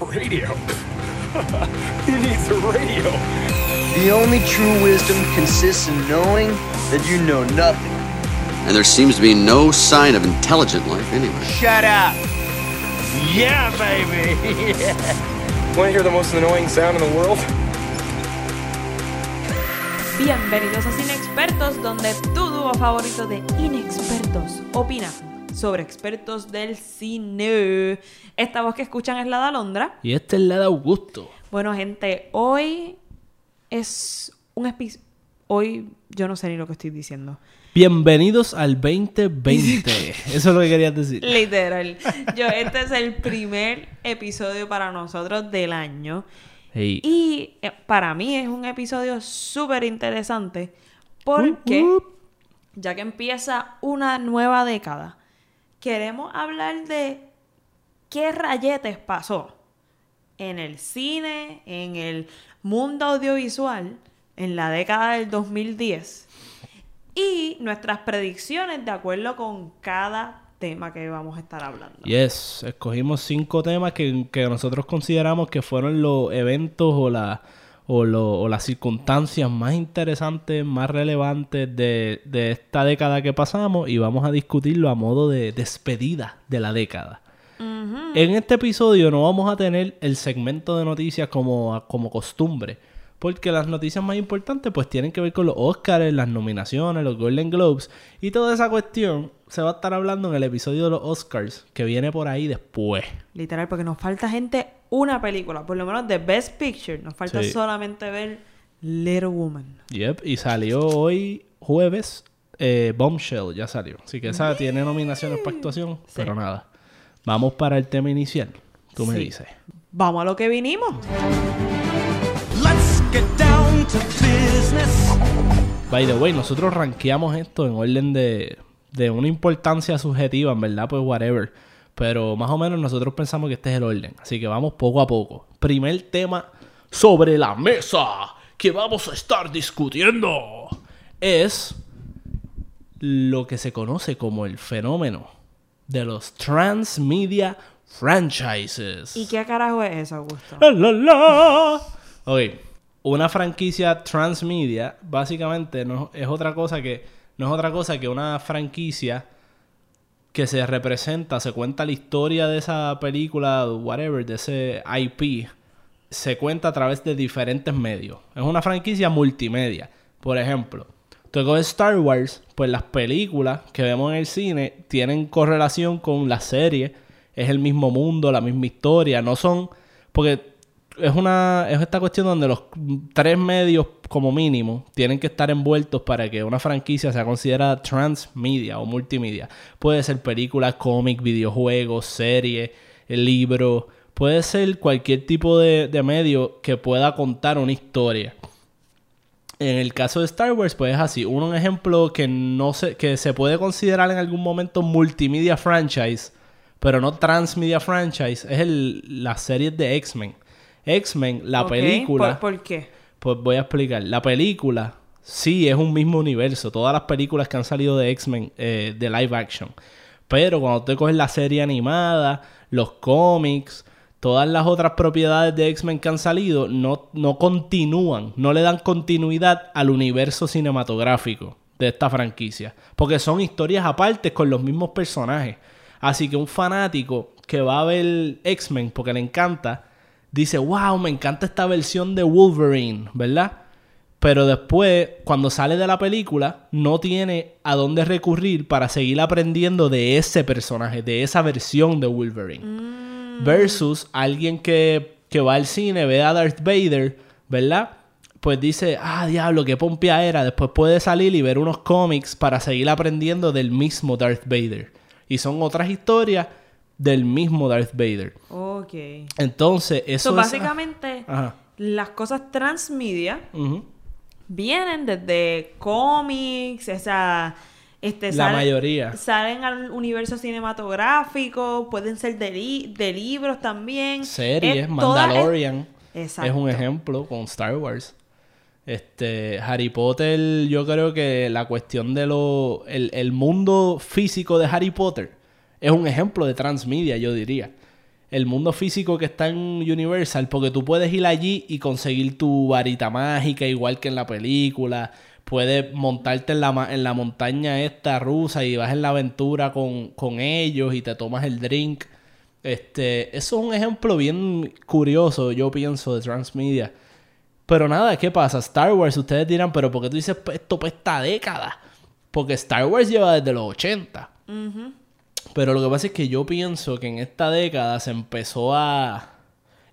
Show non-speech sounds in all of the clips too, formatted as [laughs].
Radio? Who needs a radio? The only true wisdom consists in knowing that you know nothing. And there seems to be no sign of intelligent life anywhere. Shut up! Yeah, baby! [laughs] Want to hear the most annoying sound in the world? Bienvenidos a Cine Expertos, donde tu dúo favorito de inexpertos opina sobre expertos del cine. Esta voz que escuchan es la de Alondra. Y esta es la de Augusto. Bueno, gente, hoy es un episodio. Hoy yo no sé ni lo que estoy diciendo. Bienvenidos al 2020. [laughs] Eso es lo que querías decir. Literal. [laughs] Yo, este es el primer episodio para nosotros del año. Hey. Y eh, para mí es un episodio súper interesante porque ya que empieza una nueva década, queremos hablar de qué rayetes pasó en el cine, en el mundo audiovisual, en la década del 2010 y nuestras predicciones de acuerdo con cada tema que vamos a estar hablando. Yes, escogimos cinco temas que, que nosotros consideramos que fueron los eventos o, la, o, lo- o las circunstancias más interesantes, más relevantes de, de esta década que pasamos y vamos a discutirlo a modo de despedida de la década. En este episodio no vamos a tener el segmento de noticias como, como costumbre, porque las noticias más importantes pues tienen que ver con los Oscars, las nominaciones, los Golden Globes y toda esa cuestión se va a estar hablando en el episodio de los Oscars que viene por ahí después. Literal, porque nos falta gente una película, por lo menos de Best Picture. Nos falta Sí. solamente ver Little Woman. Yep, y salió hoy jueves eh, Bombshell, ya salió. Así que esa tiene nominaciones para actuación, pero nada. Vamos para el tema inicial. Tú me Sí. dices. Vamos a lo que vinimos. By the way, nosotros rankeamos esto en orden de, de una importancia subjetiva, en verdad, pues whatever. Pero más o menos nosotros pensamos que este es el orden. Así que vamos poco a poco. Primer tema sobre la mesa que vamos a estar discutiendo es lo que se conoce como el fenómeno de los transmedia franchises. ¿Y qué carajo es eso, Augusto? La, la, la. Ok, una franquicia transmedia básicamente no es otra cosa que no es otra cosa que una franquicia que se representa, se cuenta la historia de esa película, whatever, de ese IP, se cuenta a través de diferentes medios. Es una franquicia multimedia. Por ejemplo, tú coges Star Wars, pues las películas que vemos en el cine tienen correlación con la serie. Es el mismo mundo, la misma historia. No son. Porque es una. Es esta cuestión donde los tres medios, como mínimo, tienen que estar envueltos para que una franquicia sea considerada transmedia o multimedia. Puede ser película, cómic, videojuegos, serie, libro. Puede ser cualquier tipo de, de medio que pueda contar una historia. En el caso de Star Wars, pues es así. Un ejemplo que no se, que se puede considerar en algún momento multimedia franchise, pero no transmedia franchise, es el, la serie de X-Men. X-Men, la película. ¿Por, por qué? Pues voy a explicar. La película, sí, es un mismo universo. Todas las películas que han salido de X-Men eh, de live action. Pero cuando te coges la serie animada, los cómics, todas las otras propiedades de X-Men que han salido, no, no continúan, no le dan continuidad al universo cinematográfico de esta franquicia. Porque son historias aparte con los mismos personajes. Así que un fanático que va a ver X-Men porque le encanta, dice, wow, me encanta esta versión de Wolverine, ¿verdad? Pero después, cuando sale de la película, no tiene a dónde recurrir para seguir aprendiendo de ese personaje, de esa versión de Wolverine. Versus alguien que, que va al cine, ve a Darth Vader, ¿verdad? Pues dice, ah, diablo, qué pompia era. Después puede salir y ver unos cómics para seguir aprendiendo del mismo Darth Vader. Y son otras historias del mismo Darth Vader. Ok. Entonces, eso So, es- básicamente, Ajá. las cosas transmedia vienen desde cómics, esa... Este, La salen- mayoría. Salen al universo cinematográfico, pueden ser de, li- de libros también. Series, Es Mandalorian. Exacto. Es un ejemplo con Star Wars. Este, Harry Potter, yo creo que la cuestión de lo. El, el mundo físico de Harry Potter es un ejemplo de transmedia, yo diría. el mundo físico que está en Universal, porque tú puedes ir allí y conseguir tu varita mágica, igual que en la película. Puedes montarte en la, en la montaña esta rusa y vas en la aventura con, con ellos y te tomas el drink. Este, eso es un ejemplo bien curioso, yo pienso, de Transmedia. Pero nada, ¿qué pasa? Star Wars, ustedes dirán, pero ¿por qué tú dices esto para esta década? Porque Star Wars lleva desde los 80. Pero lo que pasa es que yo pienso que en esta década se empezó a...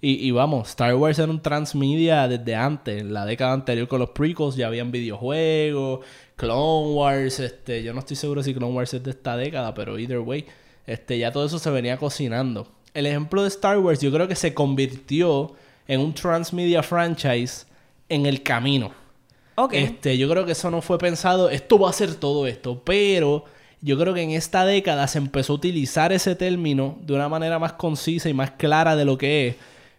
Y, y vamos, Star Wars era un transmedia desde antes. En la década anterior con los prequels ya habían videojuegos, Clone Wars, este... Yo no estoy seguro si Clone Wars es de esta década, pero either way, este, ya todo eso se venía cocinando. El ejemplo de Star Wars yo creo que se convirtió en un transmedia franchise en el camino. Ok. Este, yo creo que eso no fue pensado, esto va a ser todo esto, pero yo creo que en esta década se empezó a utilizar ese término de una manera más concisa y más clara de lo que es.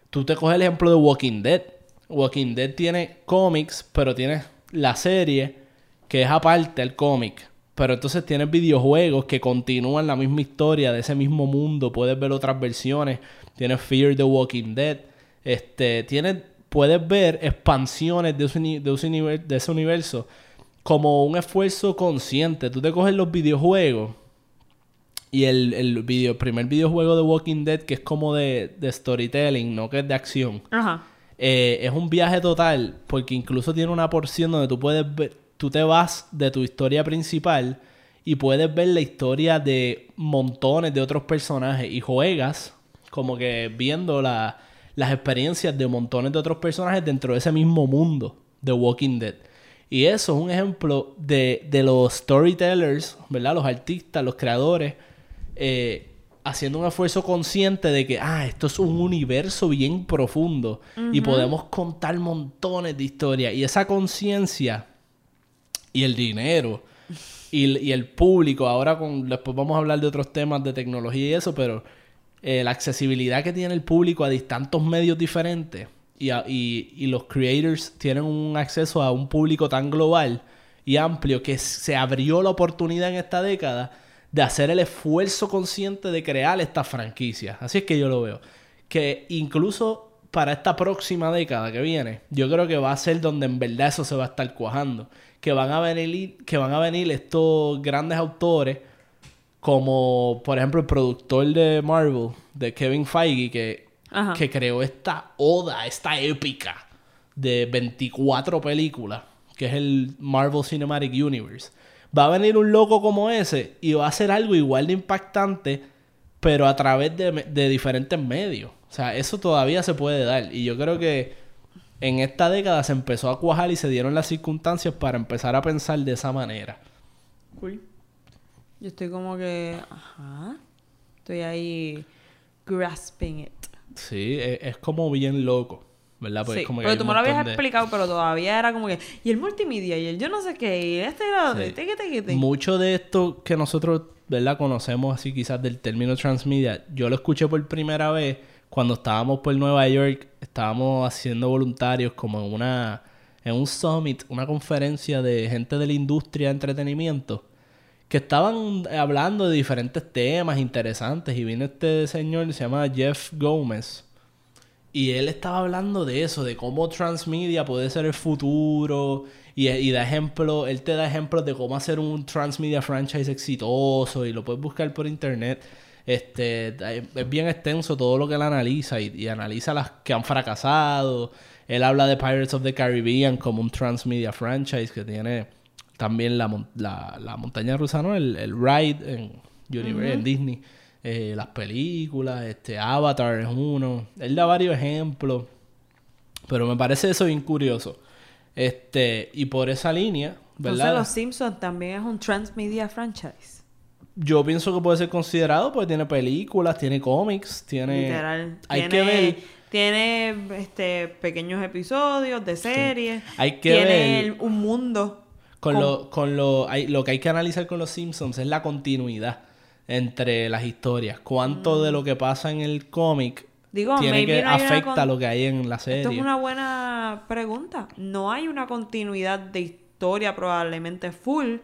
Tú te coges el ejemplo de Walking Dead. Walking Dead tiene cómics, pero tiene la serie que es aparte el cómic. Pero entonces tienes videojuegos que continúan la misma historia de ese mismo mundo. Puedes ver otras versiones. Tienes Fear the Walking Dead. Este, tienes, puedes ver expansiones de ese, de ese de ese universo como un esfuerzo consciente. Tú te coges los videojuegos y el, el video, el primer videojuego de Walking Dead, que es como de, de storytelling, no que es de acción. Ajá. Eh, es un viaje total porque incluso tiene una porción donde tú puedes ver, tú te vas de tu historia principal y puedes ver la historia de montones de otros personajes y juegas como que viendo la- las experiencias de montones de otros personajes dentro de ese mismo mundo de Walking Dead. Y eso es un ejemplo de, de los storytellers, ¿verdad? Los artistas, los creadores, eh, haciendo un esfuerzo consciente de que, ah, esto es un universo bien profundo y podemos contar montones de historias. Y esa conciencia y el dinero y, y el público, ahora con, después vamos a hablar de otros temas de tecnología y eso, pero eh, la accesibilidad que tiene el público a tantos medios diferentes y, y- y los creators tienen un acceso a un público tan global y amplio que se abrió la oportunidad en esta década de hacer el esfuerzo consciente de crear estas franquicias. Así es que yo lo veo. Que incluso para esta próxima década que viene, yo creo que va a ser donde en verdad eso se va a estar cuajando. Que van a venir, que van a venir estos grandes autores como por ejemplo el productor de Marvel, de Kevin Feige, que, Ajá. que creó esta oda, esta épica de 24 películas, que es el Marvel Cinematic Universe. Va a venir un loco como ese y va a hacer algo igual de impactante, pero a través de, diferentes medios. O sea, eso todavía se puede dar. Y yo creo que en esta década se empezó a cuajar y se dieron las circunstancias para empezar a pensar de esa manera. Cool. Yo estoy como que. Ajá. Estoy ahí. grasping it. Sí, es, es como bien loco, ¿verdad? Pues sí, como que pero tú me lo habías de- explicado, pero todavía era como que. Y el multimedia, y el yo no sé qué, y este otro, Sí. teque, teque, teque. Mucho de esto que nosotros, ¿verdad? Conocemos así quizás del término transmedia. Yo lo escuché por primera vez cuando estábamos por Nueva York. Estábamos haciendo voluntarios como en una... En un summit, una conferencia de gente de la industria de entretenimiento. Que estaban hablando de diferentes temas interesantes. Y vino este señor, se llama Jeff Gómez. Y él estaba hablando de eso, de cómo transmedia puede ser el futuro. Y, y da ejemplo, él te da ejemplos de cómo hacer un transmedia franchise exitoso. Y lo puedes buscar por internet. Este, es bien extenso todo lo que él analiza. Y, y analiza las que han fracasado. Él habla de Pirates of the Caribbean como un transmedia franchise que tiene también la, la, la montaña rusa, ¿no? El, el ride en, Univer- en Disney. Eh, las películas, este Avatar es uno. Él da varios ejemplos. Pero me parece eso bien curioso. Este, y por esa línea, Entonces, ¿verdad? Los Simpsons también es un transmedia franchise. Yo pienso que puede ser considerado porque tiene películas, tiene cómics, tiene... Literal. Hay tiene, que ver... Tiene este, pequeños episodios de series. Hay que tiene ver- el- un mundo. Con, con- lo, con lo, hay, lo que hay que analizar con los Simpsons es la continuidad entre las historias. Cuánto de lo que pasa en el cómic Digo, tiene que no afecta con- lo que hay en la Esto es serie. una buena pregunta. No hay una continuidad de historia probablemente full,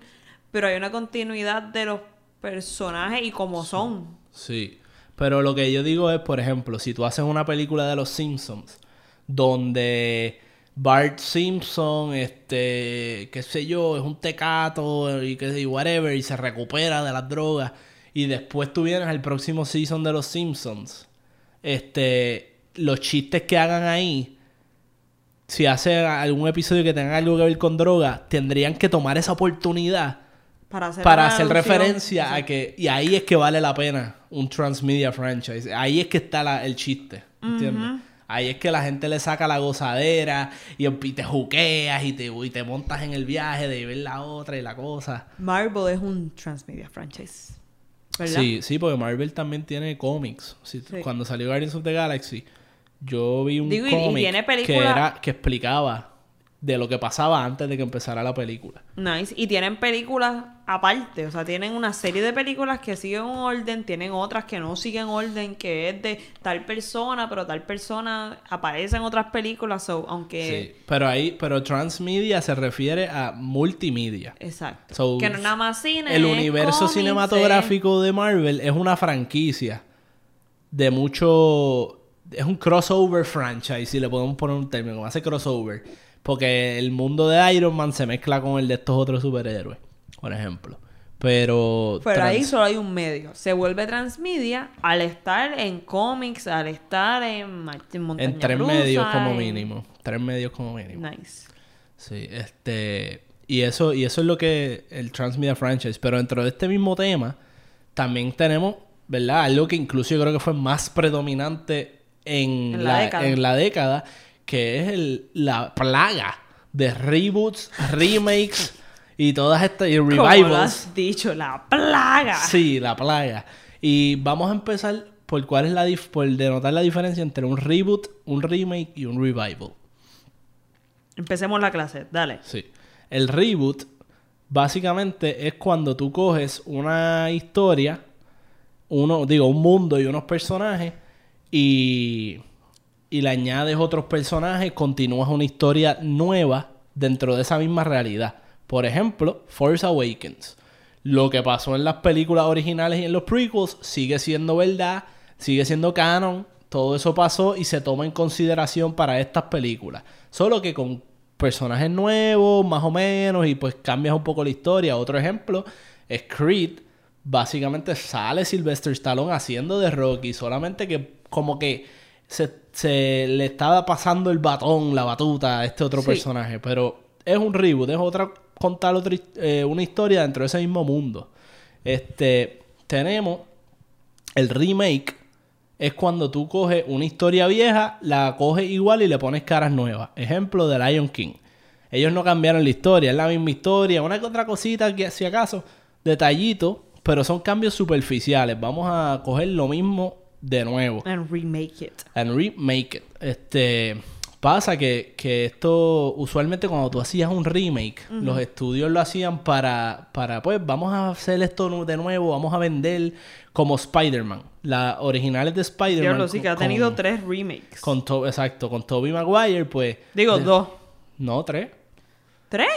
pero hay una continuidad de los personajes y cómo son. Sí. Pero lo que yo digo es, por ejemplo, si tú haces una película de los Simpsons, donde Bart Simpson, este, qué sé yo, es un tecato y que y whatever, y se recupera de las drogas, y después tú vienes al próximo season de los Simpsons, este, los chistes que hagan ahí, si hace algún episodio que tenga algo que ver con droga, tendrían que tomar esa oportunidad Para hacer, para referencia a que y ahí es que vale la pena un transmedia franchise. Ahí es que está la- el chiste ¿entiendes? Ahí es que la gente le saca la gozadera y, y te juqueas y te, y te montas en el viaje de ver la otra y la cosa Marvel es un transmedia franchise. ¿Verdad? sí sí porque Marvel también tiene cómics Sí. cuando salió Guardians of the Galaxy yo vi un Digo, y- y cómic que era que explicaba de lo que pasaba antes de que empezara la película Nice. Y tienen películas aparte. O sea, tienen una serie de películas que siguen un orden. Tienen otras que no siguen orden. Que es de tal persona, pero tal persona aparece en otras películas. So, aunque. sí pero ahí pero transmedia se refiere a multimedia Exacto. So, que no es nada más cine. el universo cómics, cinematográfico de Marvel es una franquicia de mucho es un crossover franchise si le podemos poner un término como hace crossover porque el mundo de Iron Man se mezcla con el de estos otros superhéroes por ejemplo pero Pero ahí solo hay un medio. Se vuelve transmedia al estar en cómics, al estar en, en montaña en tres rusa, medios como en- mínimo tres medios como mínimo Nice. Sí, este. Y eso, y eso es lo que el Transmedia Franchise. Pero dentro de este mismo tema, también tenemos, ¿verdad? Algo que incluso yo creo que fue más predominante en, En la década. en la década, que es el, la plaga de reboots, remakes y todas estas y Como lo revivals. has dicho, la plaga. Sí, la plaga. Y vamos a empezar por cuál es la dif- por denotar la diferencia entre un reboot, un remake y un revival. Empecemos la clase, dale. Sí. El reboot básicamente es cuando tú coges una historia, uno, digo, un mundo y unos personajes y, y le añades otros personajes, continúas una historia nueva dentro de esa misma realidad. Por ejemplo, Force Awakens. Lo que pasó en las películas originales y en los prequels sigue siendo verdad, sigue siendo canon. Todo eso pasó y se toma en consideración para estas películas. Solo que con personajes nuevos, más o menos, y pues cambias un poco la historia. Otro ejemplo es Creed. Básicamente sale Sylvester Stallone haciendo de Rocky, solamente que como que se, se le estaba pasando el batón, la batuta a este otro Sí. personaje. Pero es un reboot, es otra contar otra, eh, una historia dentro de ese mismo mundo. Este, tenemos el remake es cuando tú coges una historia vieja, la coges igual y le pones caras nuevas. Ejemplo de Lion King. Ellos no cambiaron la historia, es la misma historia, una que otra cosita que si acaso, detallito, pero son cambios superficiales. Vamos a coger lo mismo de nuevo And remake it. and remake it. Este pasa que, que esto usualmente cuando tú hacías un remake, los estudios lo hacían para, para pues vamos a hacer esto de nuevo, vamos a vender como Spider-Man. Las originales de Spider-Man. Diablo, sí, que ha tenido con- tres remakes. Con to- exacto, con Tobey Maguire, pues. Digo, de- dos. No, tres. ¿Tres?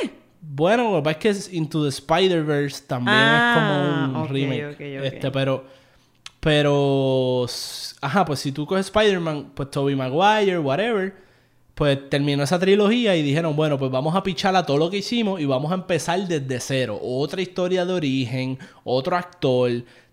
Bueno, lo que pasa es que Into the Spider-Verse también Ah, es como un remake. Este, pero. Pero. Ajá, pues si tú coges Spider-Man, pues Tobey Maguire, whatever. Pues terminó esa trilogía y dijeron, bueno, pues vamos a pichar a todo lo que hicimos y vamos a empezar desde cero. Otra historia de origen, otro actor,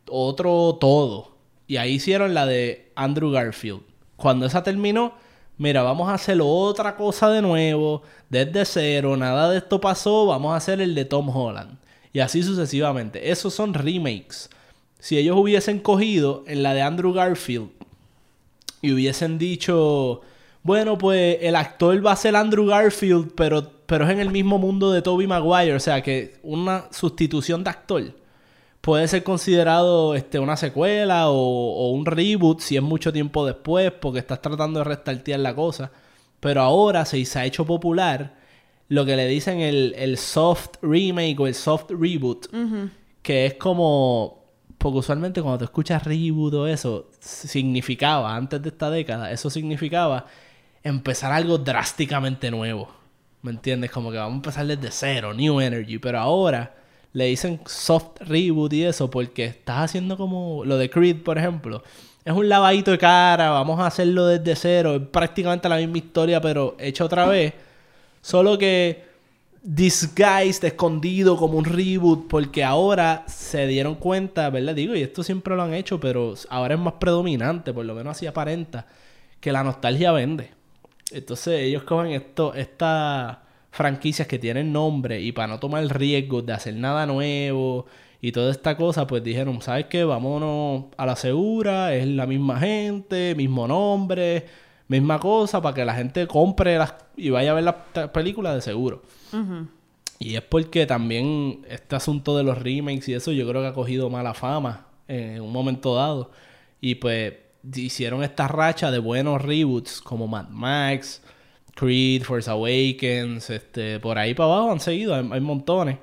otro todo. Y ahí hicieron la de Andrew Garfield. Cuando esa terminó, mira, vamos a hacer otra cosa de nuevo, desde cero, nada de esto pasó, vamos a hacer el de Tom Holland. Y así sucesivamente. Esos son remakes. Si ellos hubiesen cogido en la de Andrew Garfield y hubiesen dicho, bueno, pues el actor va a ser Andrew Garfield, pero, pero es en el mismo mundo de Tobey Maguire, o sea que una sustitución de actor puede ser considerado este, una secuela o, o un reboot si es mucho tiempo después, porque estás tratando de restartear la cosa. Pero ahora se, se ha hecho popular lo que le dicen el, el soft remake o el soft reboot, que es como porque usualmente cuando tú escuchas reboot o eso, significaba, antes de esta década, eso significaba empezar algo drásticamente nuevo. ¿Me entiendes? Como que vamos a empezar desde cero, new energy. Pero ahora le dicen soft reboot y eso porque estás haciendo como lo de Creed, por ejemplo. es un lavadito de cara, vamos a hacerlo desde cero, es prácticamente la misma historia, pero hecha otra vez. Solo que disguised, escondido como un reboot, porque ahora se dieron cuenta, ¿verdad? Digo, y esto siempre lo han hecho, pero ahora es más predominante, por lo menos así aparenta, que la nostalgia vende. Entonces ellos cogen esto, estas franquicias que tienen nombre y para no tomar el riesgo de hacer nada nuevo y toda esta cosa, pues dijeron, ¿sabes qué? Vámonos a la segura, es la misma gente, mismo nombre, misma cosa, para que la gente compre las y vaya a ver las películas de seguro. Y es porque también este asunto de los remakes y eso yo creo que ha cogido mala fama en un momento dado. Y pues hicieron esta racha de buenos reboots como Mad Max, Creed, Force Awakens, este, por ahí para abajo han seguido, hay, hay montones.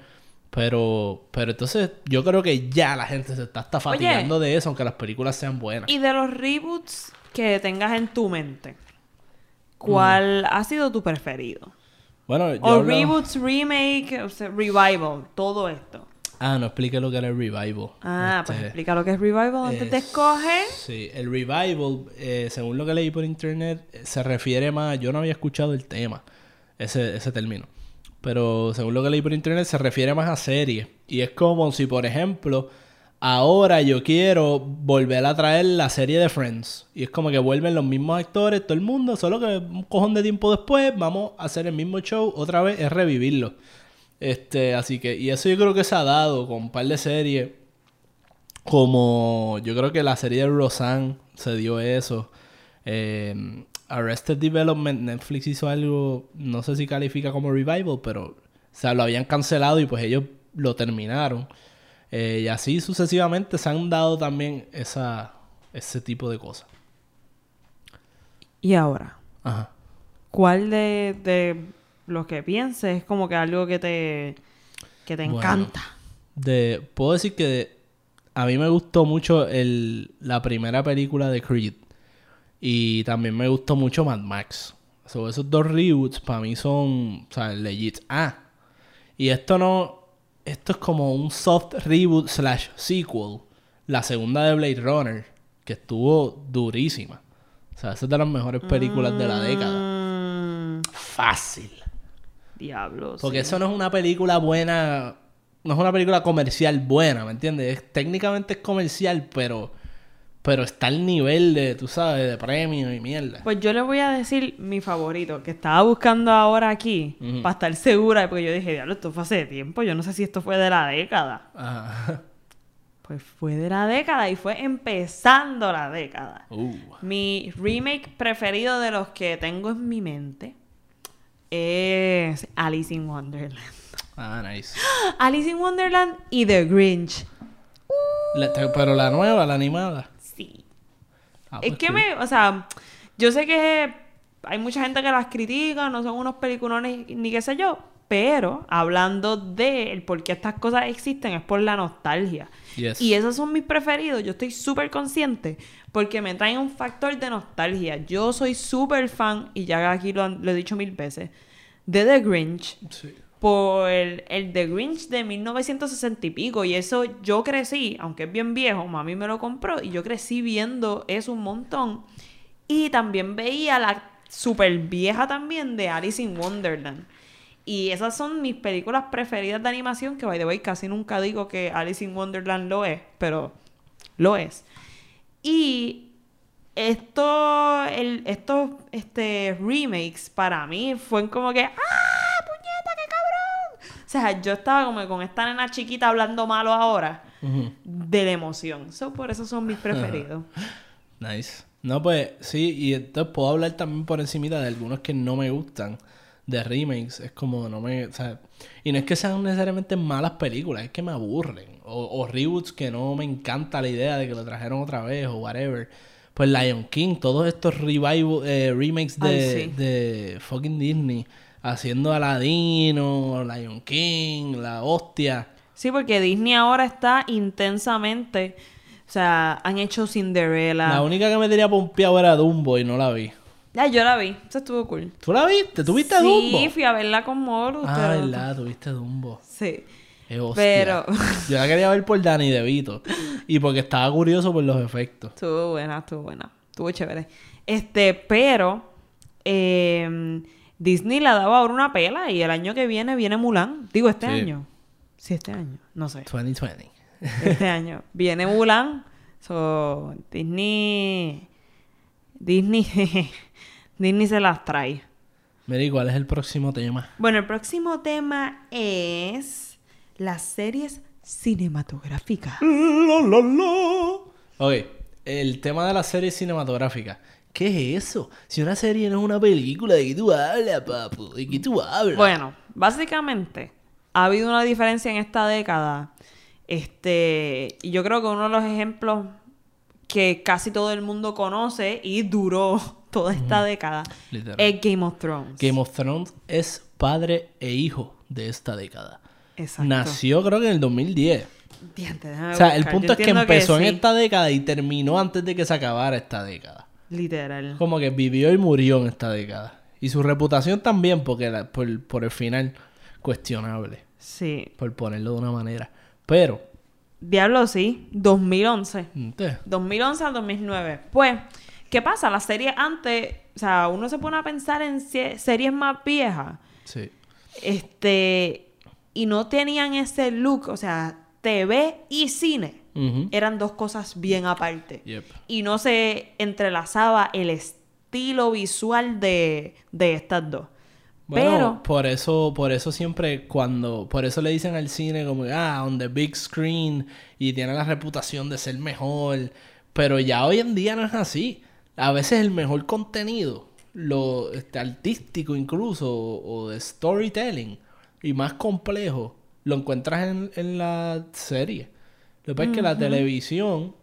Pero, pero entonces yo creo que ya la gente se está hasta fatigando de eso, aunque las películas sean buenas. Y de los reboots que tengas en tu mente, ¿cuál ha sido tu preferido? Bueno, yo O reboots, remake, o sea, revival, todo esto. Ah, no expliqué lo que era el revival. Ah, pues Este, explica lo que es revival antes de es- escoger. Sí, el revival, eh, según lo que leí por internet, eh, se refiere más. Yo no había escuchado el tema, ese, ese término. Pero según lo que leí por internet, se refiere más a series. Y es como si, por ejemplo, ahora yo quiero volver a traer la serie de Friends. Y es como que vuelven los mismos actores, todo el mundo, solo que un cojón de tiempo después vamos a hacer el mismo show otra vez, es revivirlo. Este, así que, y eso yo creo que se ha dado con un par de series. Como yo creo que la serie de Roseanne se dio eso. Eh, Arrested Development, Netflix hizo algo, no sé si califica como revival, pero o sea, lo habían cancelado y pues ellos lo terminaron. Eh, y así sucesivamente se han dado también esa, ese tipo de cosas. Y ahora, Ajá. ¿cuál de, de los que pienses es como que algo que te, que te Bueno. encanta? De, puedo decir que de- a mí me gustó mucho el, la primera película de Creed. Y también me gustó mucho Mad Max. So, esos dos reboots para mí son, o sea, legit. Ah, y esto no, esto es como un soft reboot slash sequel. La segunda de Blade Runner, que estuvo durísima. O sea, esa es de las mejores películas de la década. Mm, Fácil. diablos. Porque eso no es una película buena. No es una película comercial buena, ¿me entiendes? Es- técnicamente es comercial, pero. Pero está al nivel de, tú sabes, de premio y mierda. Pues yo le voy a decir mi favorito, que estaba buscando ahora aquí, para estar segura, porque yo dije, diablo, esto fue hace tiempo, yo no sé si esto fue de la década. Ajá. Pues fue de la década y fue empezando la década. Uh. Mi remake preferido de los que tengo en mi mente es Alice in Wonderland. Ah, nice. [gasps] Alice in Wonderland y The Grinch. La- pero la nueva, la animada. Ah, es pues que me, o sea, yo sé que hay mucha gente que las critica, no son unos peliculones ni qué sé yo, pero hablando de el por qué estas cosas existen es por la nostalgia. Yes. Y esos son mis preferidos, yo estoy súper consciente porque me traen un factor de nostalgia. Yo soy súper fan, y ya aquí lo, han- lo he dicho mil veces, de The Grinch Sí. Por el, The Grinch de 1960 y pico. Y eso yo crecí, aunque es bien viejo, mami me lo compró y yo crecí viendo eso un montón. Y también veía la super vieja también de Alice in Wonderland. Y esas son mis películas preferidas de animación, que by the way casi nunca digo que Alice in Wonderland lo es, pero lo es. Y esto, el, estos este, remakes para mí fueron como que, ¡ah, puñeta, qué cabrón! O sea, yo estaba como con esta nena chiquita hablando malo ahora de la emoción. So, por eso son mis preferidos. [laughs] Nice. No, pues sí, y entonces puedo hablar también por encimita de algunos que no me gustan de remakes. Es como no me. O sea, y no es que sean necesariamente malas películas, es que me aburren. O, o reboots que no me encanta la idea de que lo trajeron otra vez o whatever. Pues Lion King, todos estos revival, eh, remakes de, Ay, sí. de fucking Disney. Haciendo Aladino, Lion King, la hostia. Sí, porque Disney ahora está intensamente. O sea, han hecho Cinderella. La única que me tenía pompeado era Dumbo y no la vi. Ya, yo la vi. Eso estuvo cool. ¿Tú la viste? ¿Tú viste sí, Dumbo? fui a verla con Moru. Ah, verdad, tuviste Dumbo. Sí. Hostia. Pero Yo la quería ver por Danny DeVito. Y porque estaba curioso por los efectos. estuvo buena, estuvo buena. Estuvo chévere. Este, pero eh, Disney la daba ahora una pela y el año que viene viene Mulan. Digo, este Sí. año. Sí, este año. No sé. 2020. Este [laughs] año. Viene Mulan. So, Disney. Disney. [laughs] Disney se las trae. Mira, ¿y cuál es el próximo tema? Bueno, el próximo tema es las series cinematográficas. Ok, el tema de la serie cinematográfica. ¿Qué es eso? Si una serie no es una película, ¿de qué tú hablas, papu? ¿De qué tú hablas? Bueno, básicamente ha habido una diferencia en esta década. Este, y yo creo que uno de los ejemplos que casi todo el mundo conoce y duró [laughs] toda esta década Literal. es Game of Thrones. Game of Thrones es padre e hijo de esta década. Exacto. Nació creo que en el 2010. Diante, O sea, el punto Yo es que empezó en sí. esta década y terminó antes de que se acabara esta década. Literal. Como que vivió y murió en esta década. Y su reputación también, porque la- por, por el final, cuestionable, Sí. por ponerlo de una manera. Pero, Diablo sí, 2011. ¿ente? 2011 al 2009. Pues, ¿qué pasa? Las series antes, o sea, uno se pone a pensar en se- series más viejas, sí. este, y no tenían ese look, o sea, TV y cine Eran dos cosas bien aparte. Yep. Y no se entrelazaba el estilo visual de, de estas dos. Bueno, Pero, por eso, por eso siempre cuando, por eso le dicen al cine como ah, on the big screen y tiene la reputación de ser mejor, pero ya hoy en día no es así. A veces el mejor contenido, lo este, artístico incluso o de storytelling y más complejo, lo encuentras en, en la serie. Lo que pasa es que la televisión,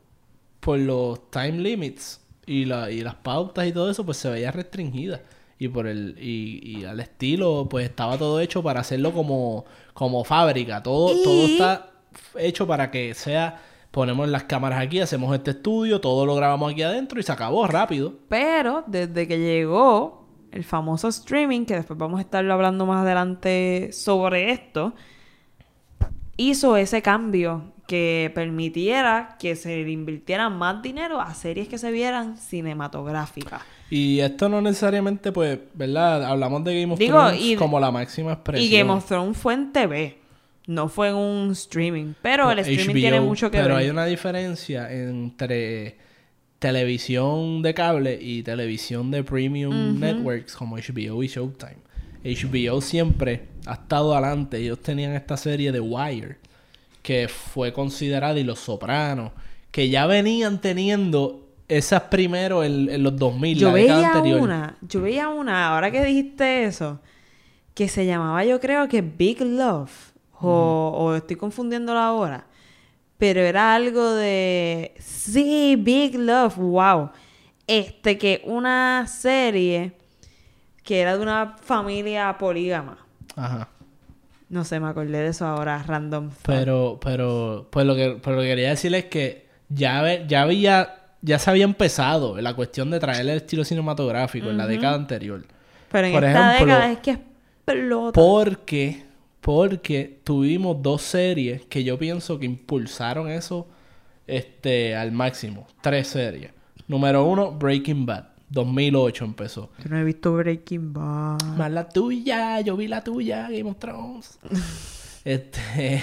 por los time limits y, la, y las pautas y todo eso, pues se veía restringida. Y por el y, y al estilo, pues estaba todo hecho para hacerlo como, como fábrica. Todo, Y- todo está hecho para que sea, ponemos las cámaras aquí, hacemos este estudio, todo lo grabamos aquí adentro y se acabó rápido. pero desde que llegó el famoso streaming, que después vamos a estarlo hablando más adelante sobre esto, hizo ese cambio que permitiera que se le invirtiera más dinero a series que se vieran cinematográficas. Y esto no necesariamente, pues, ¿verdad? Hablamos de Game of Digo, Thrones y- como la máxima expresión. Y Game of Thrones fue en TV, no fue en un streaming. Pero el streaming HBO, tiene mucho que pero ver. hay una diferencia entre televisión de cable y televisión de premium networks como HBO y Showtime. HBO siempre ha estado adelante. Ellos tenían esta serie de Wire que fue considerada y Los Sopranos que ya venían teniendo esas primero en, en los 2000, Yo la década veía anterior. una, yo veía una, ahora que dijiste eso, que se llamaba yo creo que Big Love, o, o estoy confundiéndola ahora, pero era algo de, sí, Big Love, wow, este que una serie que era de una familia polígama, Ajá. No sé, me acordé de eso ahora, random. thought. Pero, pero, pues lo que, pero lo que quería decirles es que ya, ya había, ya se había empezado la cuestión de traer el estilo cinematográfico en la década anterior. Pero en por esta ejemplo, década es que explota. Porque, porque tuvimos dos series que yo pienso que impulsaron eso este, al máximo. Tres series. Número uno, Breaking Bad. 2008 empezó. Yo no he visto Breaking Bad. Más la tuya, yo vi la tuya, Game of Thrones. [laughs] este,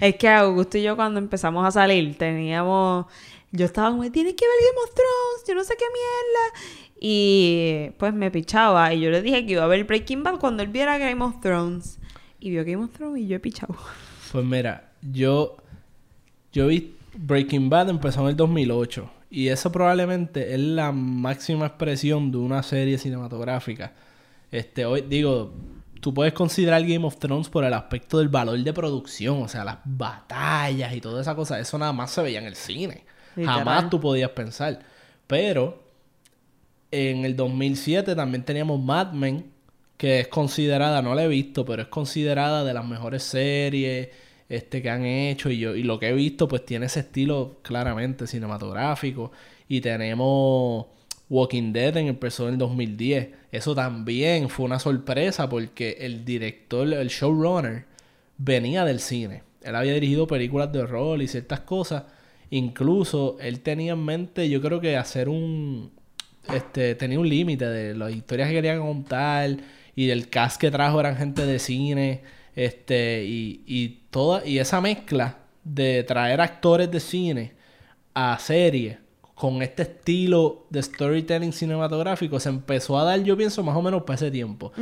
Es que Augusto y yo cuando empezamos a salir teníamos... Yo estaba como, tienes que ver Game of Thrones, yo no sé qué mierda. Y pues me pichaba y yo le dije que iba a ver Breaking Bad cuando él viera Game of Thrones. Y vio Game of Thrones y yo he pichado. Pues mira, yo, yo vi Breaking Bad empezó en el 2008 y eso probablemente es la máxima expresión de una serie cinematográfica. Este, hoy digo, tú puedes considerar Game of Thrones por el aspecto del valor de producción, o sea, las batallas y toda esa cosa, eso nada más se veía en el cine. Literal. Jamás tú podías pensar. Pero en el 2007 también teníamos Mad Men, que es considerada, no la he visto, pero es considerada de las mejores series este, que han hecho. Y, yo, y lo que he visto, pues tiene ese estilo claramente cinematográfico. Y tenemos Walking Dead, en empezó en el 2010. Eso también fue una sorpresa porque el director, el showrunner, venía del cine. él había dirigido películas de horror y ciertas cosas. Incluso él tenía en mente, yo creo que hacer un. Este, tenía un límite de las historias que quería contar y del cast que trajo eran gente de cine. Este, y, y toda, y esa mezcla de traer actores de cine a serie con este estilo de storytelling cinematográfico se empezó a dar, yo pienso, más o menos para ese tiempo.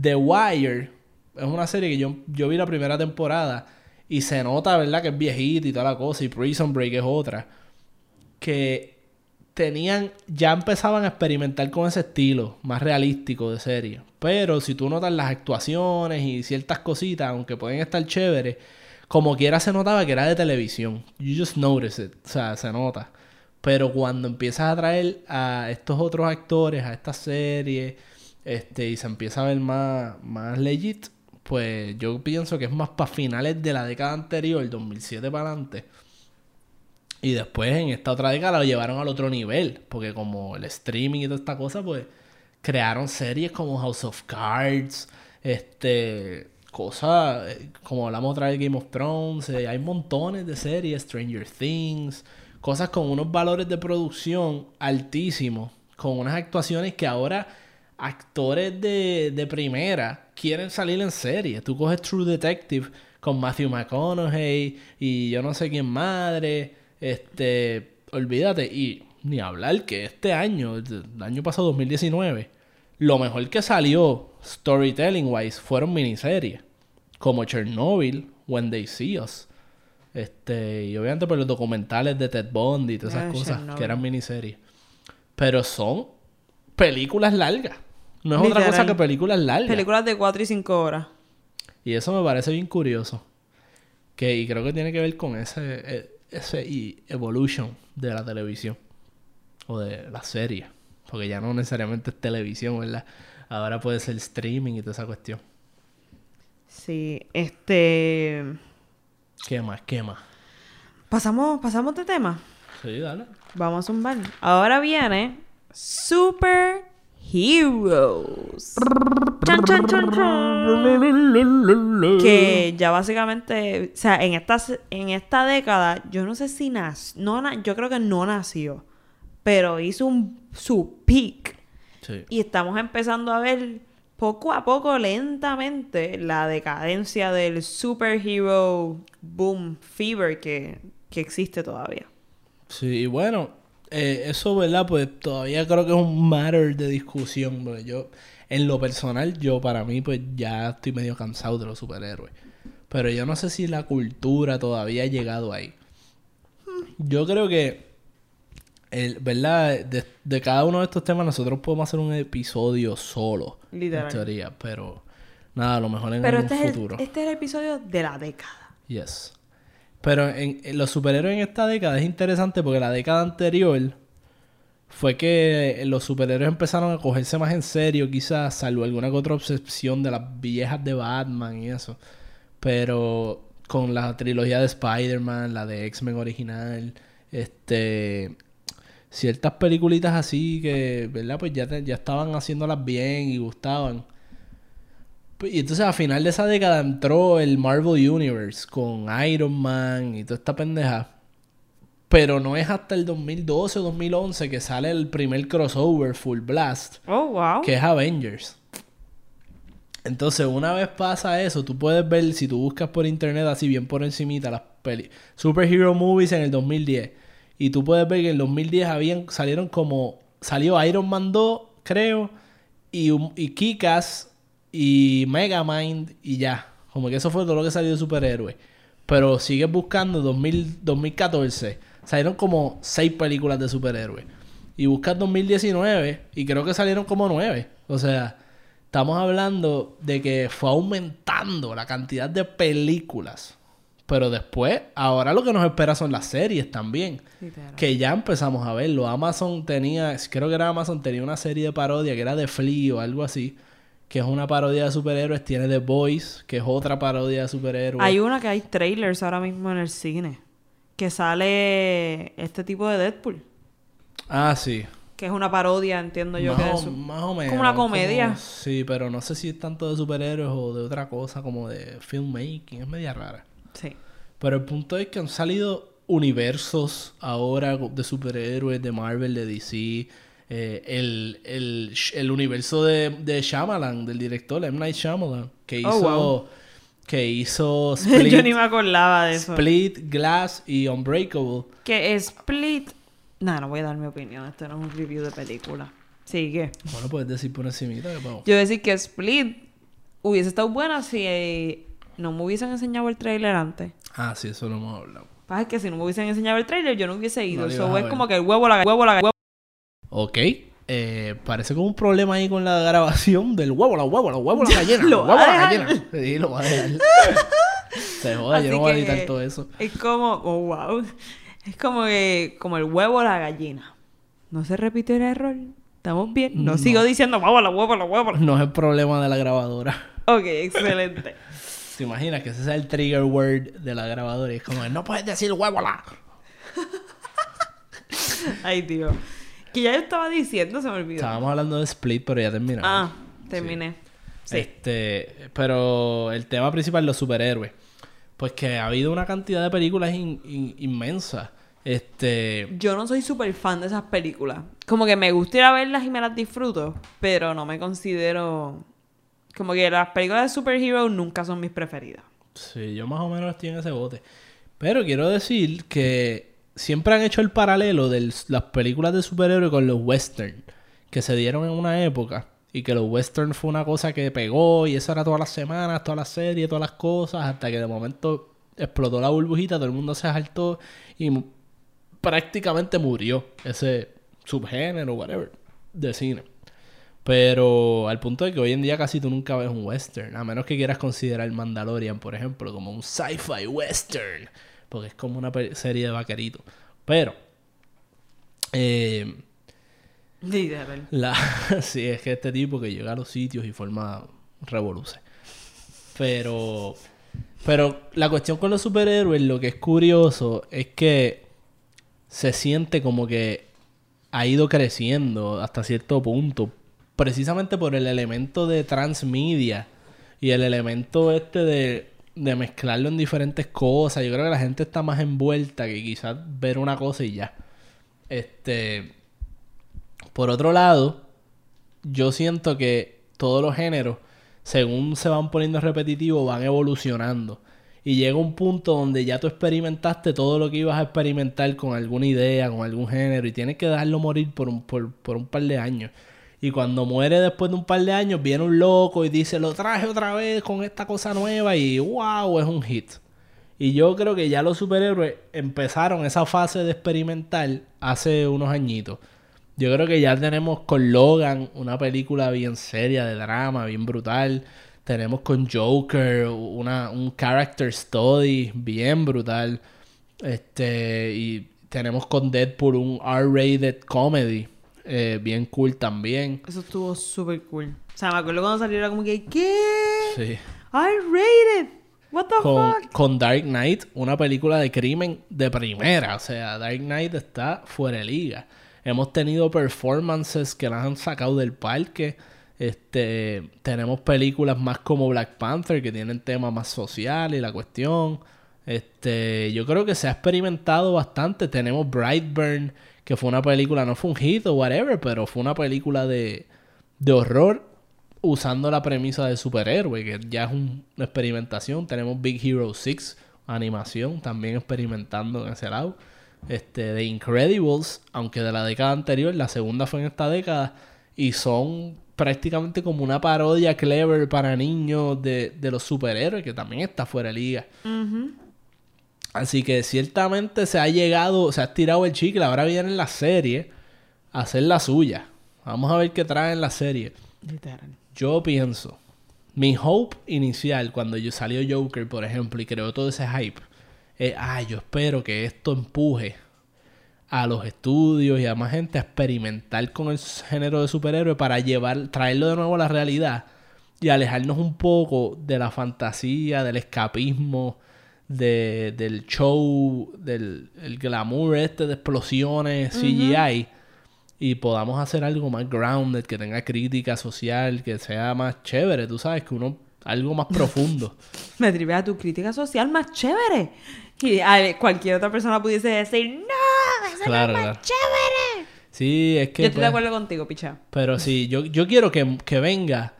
The Wire es una serie que yo, yo vi la primera temporada y se nota, ¿verdad? Que es viejita y toda la cosa. Y Prison Break es otra. Que tenían, ya empezaban a experimentar con ese estilo más realístico de serie. Pero si tú notas las actuaciones y ciertas cositas, aunque pueden estar chéveres, como quiera se notaba que era de televisión. You just notice it. O sea, se nota. Pero cuando empiezas a traer a estos otros actores a esta serie, este, y se empieza a ver más, más legit, pues yo pienso que es más para finales de la década anterior, el 2007 para adelante. Y después en esta otra década lo llevaron al otro nivel, porque como el streaming y toda esta cosa, pues crearon series como House of Cards, este, cosas, eh, como hablamos otra vez Game of Thrones, eh, hay montones de series, Stranger Things, cosas con unos valores de producción altísimos, con unas actuaciones que ahora actores de, de primera quieren salir en serie. Tú coges True Detective con Matthew McConaughey y yo no sé quién madre, este, olvídate y ni hablar que este año, el año pasado 2019, lo mejor que salió storytelling wise fueron miniseries como Chernobyl, When They See Us. Este, y obviamente por los documentales de Ted Bundy y todas esas Ah, cosas Chernobyl. que eran miniseries. Pero son películas largas. No es otra cosa que películas largas. Películas de 4 y 5 horas. Y eso me parece bien curioso. Que, y creo que tiene que ver con ese, e- ese y evolution de la televisión. O de la serie. Porque ya no necesariamente es televisión, ¿verdad? Ahora puede ser streaming y toda esa cuestión. Sí, este... ¿Qué más? ¿Qué más? Pasamos, pasamos de tema. Sí, dale. Vamos a zumbar. Ahora viene Super Heroes. Chan, chan, chan, chan. Que ya básicamente, o sea, en esta, en esta década, yo no sé si nació, no, yo creo que no nació, pero hizo un, su peak. Sí. Y estamos empezando a ver poco a poco, lentamente, la decadencia del superhero boom fever que, que existe todavía. Sí, y bueno, eh, eso, ¿verdad? Pues todavía creo que es un matter de discusión. Porque yo, en lo personal, yo para mí, pues ya estoy medio cansado de los superhéroes. Pero yo no sé si la cultura todavía ha llegado ahí. Yo creo que, el, ¿verdad? De, de cada uno de estos temas nosotros podemos hacer un episodio solo. Literal. En teoría, pero nada, a lo mejor en Pero un este es, el, futuro. este es el episodio de la década. Yes. Pero en, en los superhéroes en esta década es interesante porque la década anterior fue que los superhéroes empezaron a cogerse más en serio, quizás, salvo alguna que otra obsesión de las viejas de Batman y eso. Pero con la trilogía de Spider-Man, la de X-Men original, este ciertas peliculitas así que, ¿verdad? Pues ya, te- ya estaban haciéndolas bien y gustaban. Pues, Y entonces a final de esa década entró el Marvel Universe con Iron Man y toda esta pendeja. Pero no es hasta el 2012 o 2011 que sale el primer crossover Full Blast, Oh, wow. que es Avengers. Entonces, una vez pasa eso, tú puedes ver, si tú buscas por internet así bien por encimita, las peli Superhero Movies en el 2010. Y tú puedes ver que en el 2010 habían, salieron como... Salió Iron Man 2, creo, y, y Kikas y Megamind y ya. Como que eso fue todo lo que salió de superhéroe. Pero sigues buscando 2000, 2014. Salieron como seis películas de superhéroes. Y buscas 2019 y creo que salieron como nueve. O sea, estamos hablando de que fue aumentando la cantidad de películas. Pero después, ahora lo que nos espera son las series también. Literal. Que ya empezamos a verlo. Amazon tenía, creo que era Amazon, tenía una serie de parodia que era de Flea o algo así. Que es una parodia de superhéroes. Tiene The Boys, que es otra parodia de superhéroes. Hay una que hay trailers ahora mismo en el cine. Que sale este tipo de Deadpool. Ah, sí. Que es una parodia, entiendo yo más, que o, es un- más o menos. Como una comedia. como- sí, pero no sé si es tanto de superhéroes o de otra cosa, como de filmmaking. Es media rara. Sí. Pero el punto es que han salido universos ahora de superhéroes de Marvel, de DC. eh, el, el, el universo de, de Shyamalan, del director M. Night Shyamalan, que hizo, Oh, wow. que hizo [laughs] Split, Yo ni me acordaba de eso. Split, Glass y Unbreakable. Que Split. No, no voy a dar mi opinión. Esto no es un review de película. Sigue. Bueno, puedes decir por vamos. Yo decir que Split hubiese estado buena si eh, no me hubiesen enseñado el trailer antes. Ah, sí, eso lo hemos hablado. Pasa que si no me hubiesen enseñado el trailer, yo no hubiese ido. No Eso es como que el huevo, la huevo, la huevo. Ok. Eh, parece como un problema ahí con la grabación del huevo, la huevo, la huevo, la [laughs] gallina. ¿Lo huevo, la gallina. Sí, lo va a dejar. [laughs] Se joda, yo no voy a editar todo eso. Es como, oh wow. Es como que, como el huevo, la gallina. No se repite el error. ¿Estamos bien? No, No. sigo diciendo huevo, la huevo, la huevo. No es el problema de la grabadora. Ok, excelente. [laughs] ¿Te imaginas que ese sea el trigger word de la grabadora? Y es como, no puedes decir huevo, la. [laughs] Ay, tío. Que ya yo estaba diciendo, se me olvidó. Estábamos hablando de Split, pero ya terminamos. Ah, terminé. Sí. Este, pero el tema principal, los superhéroes. Pues que ha habido una cantidad de películas in- in- inmensa. Este, Yo no soy súper fan de esas películas. Como que me gusta ir a verlas y me las disfruto, pero no me considero... Como que las películas de superheroes nunca son mis preferidas. Sí, yo más o menos estoy en ese bote. Pero quiero decir que siempre han hecho el paralelo de las películas de superhéroes con los western, que se dieron en una época y que los western fue una cosa que pegó y eso era todas las semanas, todas las series, todas las cosas, hasta que de momento explotó la burbujita, todo el mundo se saltó y prácticamente murió ese subgénero, whatever, de cine. Pero al punto de que hoy en día casi tú nunca ves un western, a menos que quieras considerar Mandalorian, por ejemplo, como un sci-fi western, porque es como una serie de vaqueritos. Pero, eh, la... [laughs] sí, es que este tipo que llega a los sitios y forma revoluciones. Pero, pero la cuestión con los superhéroes, lo que es curioso es que se siente como que ha ido creciendo hasta cierto punto. Precisamente por el elemento de transmedia y el elemento este de, de mezclarlo en diferentes cosas. Yo creo que la gente está más envuelta que quizás ver una cosa y ya. Este. Por otro lado, yo siento que todos los géneros, según se van poniendo repetitivos, van evolucionando. Y llega un punto donde ya tú experimentaste todo lo que ibas a experimentar con alguna idea, con algún género, y tienes que dejarlo morir por un, por, por un par de años. Y cuando muere después de un par de años, viene un loco y dice, lo traje otra vez con esta cosa nueva y wow, es un hit. Y yo creo que ya los superhéroes empezaron esa fase de experimentar hace unos añitos. Yo creo que ya tenemos con Logan una película bien seria de drama, bien brutal. Tenemos con Joker una, un character study bien brutal. Este, y tenemos con Deadpool un R-rated comedy eh, bien cool también. Eso estuvo súper cool. O sea, me acuerdo cuando salió era como que, ¿qué? Sí. I rated. What the Con, fuck? con Dark Knight, una película de crimen de primera. O sea, Dark Knight está fuera de liga. Hemos tenido performances que las han sacado del parque. Este, tenemos películas más como Black Panther que tienen temas más sociales y la cuestión. Este, yo creo que se ha experimentado bastante. Tenemos Brightburn, que fue una película, no fue un hit o whatever, pero fue una película de, de horror usando la premisa de superhéroe, que ya es un- una experimentación. Tenemos Big Hero 6, animación, también experimentando en ese lado. Este, The Incredibles, aunque de la década anterior, la segunda fue en esta década, y son prácticamente como una parodia clever para niños de, de los superhéroes, que también está fuera de liga. Así que ciertamente se ha llegado, se ha tirado el chicle. Ahora viene la serie a hacer la suya. Vamos a ver qué trae en la serie. Literal. Yo pienso, mi hope inicial cuando yo salió Joker, por ejemplo, y creó todo ese hype, es, ah, yo espero que esto empuje a los estudios y a más gente a experimentar con el género de superhéroe para llevar, traerlo de nuevo a la realidad y alejarnos un poco de la fantasía, del escapismo, de- del show, del el glamour este de explosiones, CGI y podamos hacer algo más grounded, que tenga crítica social, que sea más chévere, tú sabes, que uno Algo más profundo. [laughs] Me tripea tu crítica social más chévere. Y a- cualquier otra persona pudiese decir, no, eso Claro, no es claro. más chévere. Sí, es que... Yo estoy de pues, acuerdo contigo, picha. Pero sí, yo, yo quiero que, que venga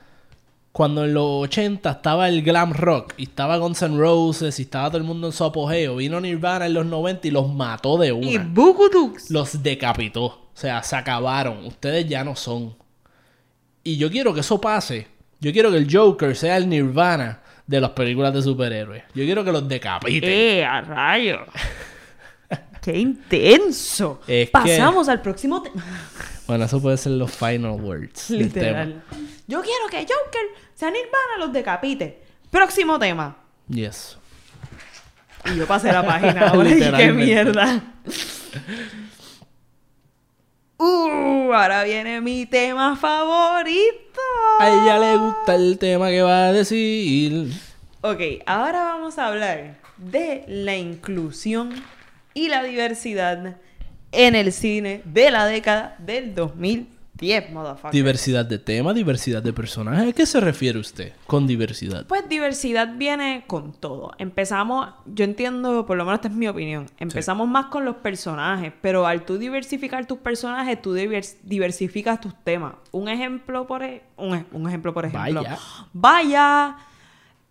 cuando en los 80 estaba el glam rock y estaba Guns N' Roses y estaba todo el mundo en su apogeo. Vino Nirvana en los 90 y los mató de Y una. Bugudux. Los decapitó. O sea, se acabaron. Ustedes ya no son. Y yo quiero que eso pase. Yo quiero que el Joker sea el Nirvana de las películas de superhéroes. Yo quiero que los decapiten. ¡Eh, a rayo! ¡Qué intenso! Es que- Pasamos al próximo tema. [laughs] Bueno, eso puede ser los final words. tema. Literal. Yo quiero que Joker sea Nirvana los decapite. Próximo tema. Yes. Y yo pasé la página ahora. [laughs] y ¡Qué mierda! Uh, ahora viene mi tema favorito. A ella le gusta el tema que va a decir. Ok, ahora vamos a hablar de la inclusión y la diversidad en el cine de la década del 2010, motherfucker. Diversidad de tema, diversidad de personajes. ¿A qué se refiere usted con diversidad? Pues diversidad viene con todo. Empezamos, yo entiendo, por lo menos esta es mi opinión, empezamos más con los personajes, pero al tú diversificar tus personajes, tú divers- diversificas tus temas. Un ejemplo por, e- un, un ejemplo por ejemplo. Vaya. Vaya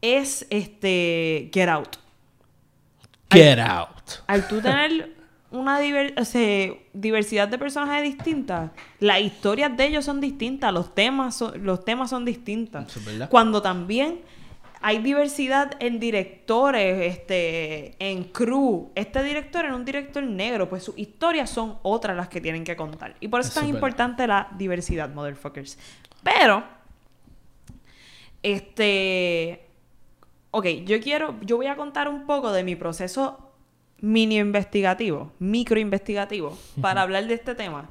es este Get Out. Get out. Al tú tener una diver- o sea, diversidad de personajes distintas, las historias de ellos son distintas, los temas son, los temas son distintos. Eso es verdad. Cuando también hay diversidad en directores, este, en crew. Este director era un director negro, pues sus historias son otras las que tienen que contar. Y por eso, es tan importante la diversidad, motherfuckers. Pero, este, ok, yo quiero, yo voy a contar un poco de mi proceso mini investigativo, micro investigativo, para hablar de este tema.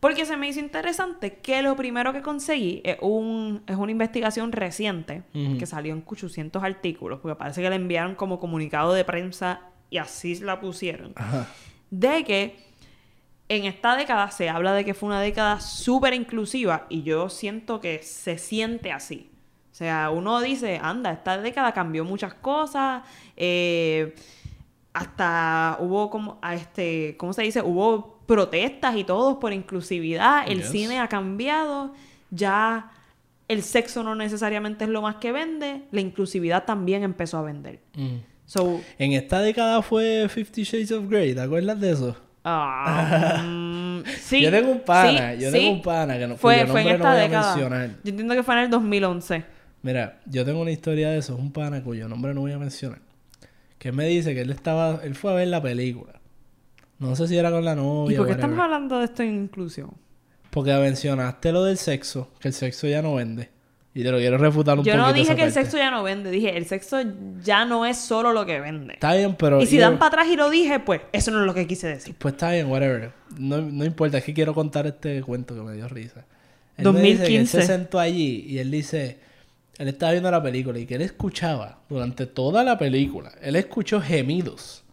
Porque se me hizo interesante que lo primero que conseguí es, un, es una investigación reciente que salió en 800 artículos, porque parece que la enviaron como comunicado de prensa y así la pusieron. Ajá. De que en esta década se habla de que fue una década súper inclusiva y yo siento que se siente así. O sea, uno dice, anda, esta década cambió muchas cosas, eh, hasta hubo como, a este, ¿cómo se dice? Hubo protestas y todo por inclusividad, el Yes. cine ha cambiado, ya el sexo no necesariamente es lo más que vende, la inclusividad también empezó a vender. Mm. So, En esta década fue Fifty Shades of Grey, ¿te acuerdas de eso? Ah, mm, [laughs] sí, Yo tengo un pana, sí, yo sí. tengo un pana que no- fue, fue en no esta voy a década. mencionar. Yo entiendo que fue en el 2011. Mira, yo tengo una historia de eso, es un pana cuyo nombre no voy a mencionar. Que me dice que él estaba, él fue a ver la película. No sé si era con la novia. ¿Y por qué whatever. estamos hablando de esto en inclusión? Porque mencionaste lo del sexo, que el sexo ya no vende. Y te lo quiero refutar un Yo poquito. no dije que el sexo ya no vende, dije el sexo ya no es solo lo que vende. Está bien, pero. y si yo- dan para atrás y lo dije, pues eso no es lo que quise decir. Pues está bien, whatever. No, no importa, es que quiero contar este cuento que me dio risa. Él me dice que él 2015. se sentó allí y él dice, él estaba viendo la película y que él escuchaba durante toda la película, él escuchó gemidos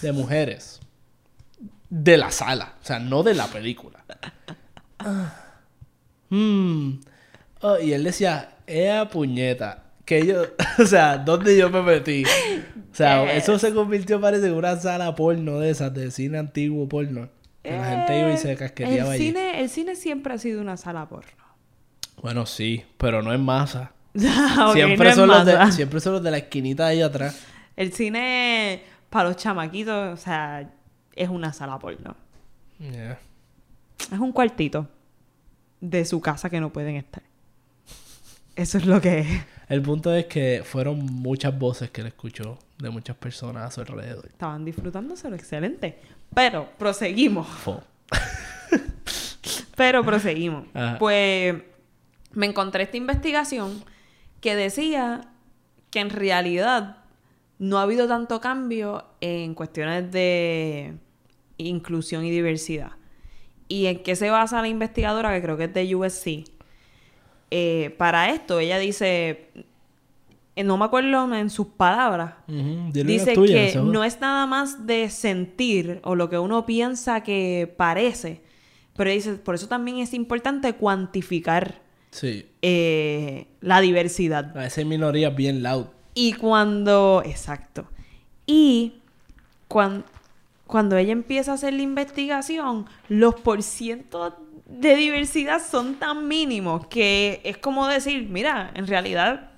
de mujeres de la sala, o sea, no de la película. Ah. Mm. Oh, y él decía, ¡ea puñeta! Que yo, [laughs] o sea, ¿dónde yo me metí? O sea, eso se convirtió, parece, en una sala porno de esas, de cine antiguo porno. Que la gente iba y se Eh, casqueteaba el allí. cine, el cine siempre ha sido una sala porno. Bueno, sí, pero no en masa. [laughs] Siempre, no son los de, siempre son los de la esquinita ahí atrás. El cine para los chamaquitos, o sea, es una sala porno. Yeah. Es un cuartito de su casa que no pueden estar. Eso es lo que es. El punto es que fueron muchas voces que él escuchó de muchas personas a su alrededor. Estaban disfrutándoselo, excelente. Pero proseguimos. Pero proseguimos. Ajá. Pues me encontré esta investigación que decía que en realidad no ha habido tanto cambio en cuestiones de inclusión y diversidad. ¿Y en qué se basa la investigadora? Que creo que es de USC. Eh, para esto, ella dice, eh, no me acuerdo en sus palabras, dice que no es nada más de sentir o lo que uno piensa que parece, pero dice, por eso también es importante cuantificar Sí. eh, la diversidad. A veces minorías bien loud. Y cuando. Exacto. Y cuan- cuando ella empieza a hacer la investigación, los porcientos de diversidad son tan mínimos que es como decir, mira, en realidad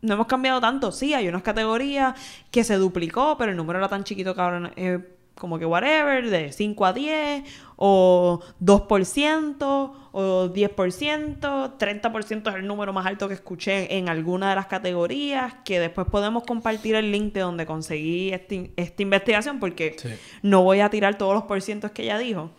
no hemos cambiado tanto. Sí, hay unas categorías que se duplicó, pero el número era tan chiquito que ahora eh, como que whatever, de 5 a 10, o 2%, o 10%, 30% es el número más alto que escuché en alguna de las categorías, que después podemos compartir el link de donde conseguí este- esta investigación, porque Sí. no voy a tirar todos los porcientos que ella dijo.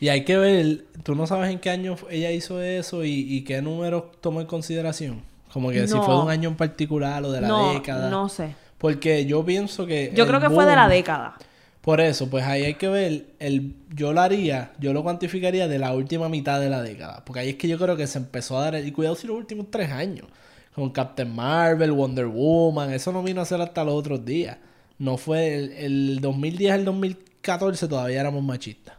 Y hay que ver, tú no sabes en qué año ella hizo eso y, y qué números tomó en consideración. Como que si fue de un año en particular o de la no, década. no sé. Porque yo pienso que. Yo creo que fue de la década. Por eso, pues ahí hay que ver, el, yo lo haría, yo lo cuantificaría de la última mitad de la década. Porque ahí es que yo creo que se empezó a dar, el- y cuidado si los últimos tres años, con Captain Marvel, Wonder Woman, eso no vino a ser hasta los otros días. No fue el, el 2010 al 2014 todavía éramos machistas.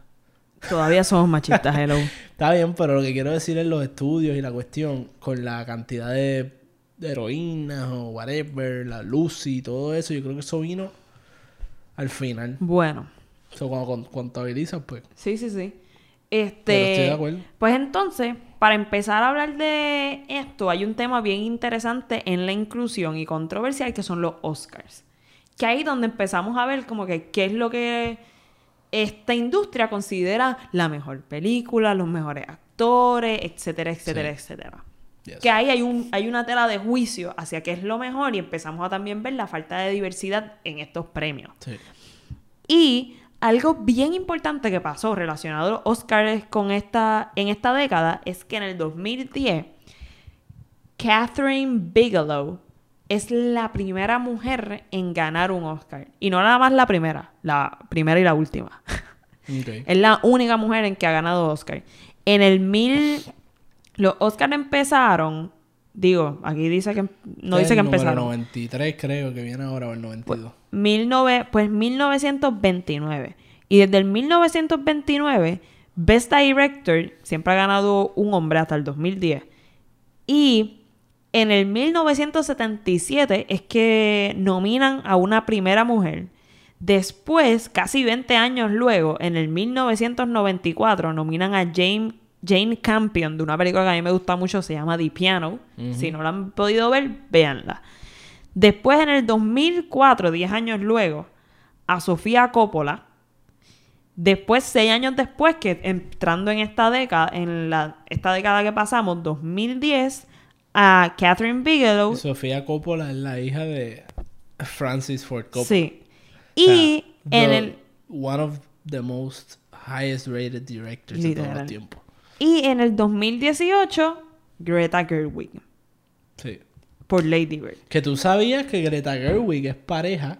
Todavía somos machistas, hello. [laughs] Está bien, pero lo que quiero decir es los estudios y la cuestión con la cantidad de, de heroínas o whatever, la Lucy y todo eso, yo creo que eso vino al final. Bueno. O sea, cuando con- contabilizas, pues. Sí, sí, sí. Pero Este, estoy de acuerdo. Pues entonces, para empezar a hablar de esto, hay un tema bien interesante en la inclusión y controversial que son los Oscars. Que ahí donde empezamos a ver como que qué es lo que esta industria considera la mejor película, los mejores actores, etcétera, etcétera, Sí. etcétera. Yes. Que ahí hay, un, hay una tela de juicio hacia qué es lo mejor y empezamos a también ver la falta de diversidad en estos premios. Sí. Y algo bien importante que pasó relacionado a los Oscars con esta, en esta década es que en el 2010, Catherine Bigelow es la primera mujer en ganar un Oscar. Y no nada más la primera, la primera y la última. [laughs] Es la única mujer en que ha ganado Oscar. En el mil... Los Oscars empezaron... Digo, aquí dice que... No Este dice que el empezaron. 93 creo que viene ahora o el 92. 19, pues 1929. Y desde el 1929, Best Director siempre ha ganado un hombre hasta el 2010. Y en el 1977 es que nominan a una primera mujer. Después, casi 20 años luego, en el 1994, nominan a Jane, Jane Campion de una película que a mí me gusta mucho, se llama The Piano. Si no la han podido ver, véanla. Después, en el 2004, 10 años luego, a Sofía Coppola. Después, 6 años después, que entrando en esta década, en la, esta década que pasamos, 2010, a Catherine Bigelow. Sofía Coppola es la hija de Francis Ford Coppola. Sí. O sea, Y en the- el, One of the most highest rated directors de todos Literal. los tiempos. Y en el 2018, Greta Gerwig. Sí. Por Lady Bird. Que tú sabías que Greta Gerwig es pareja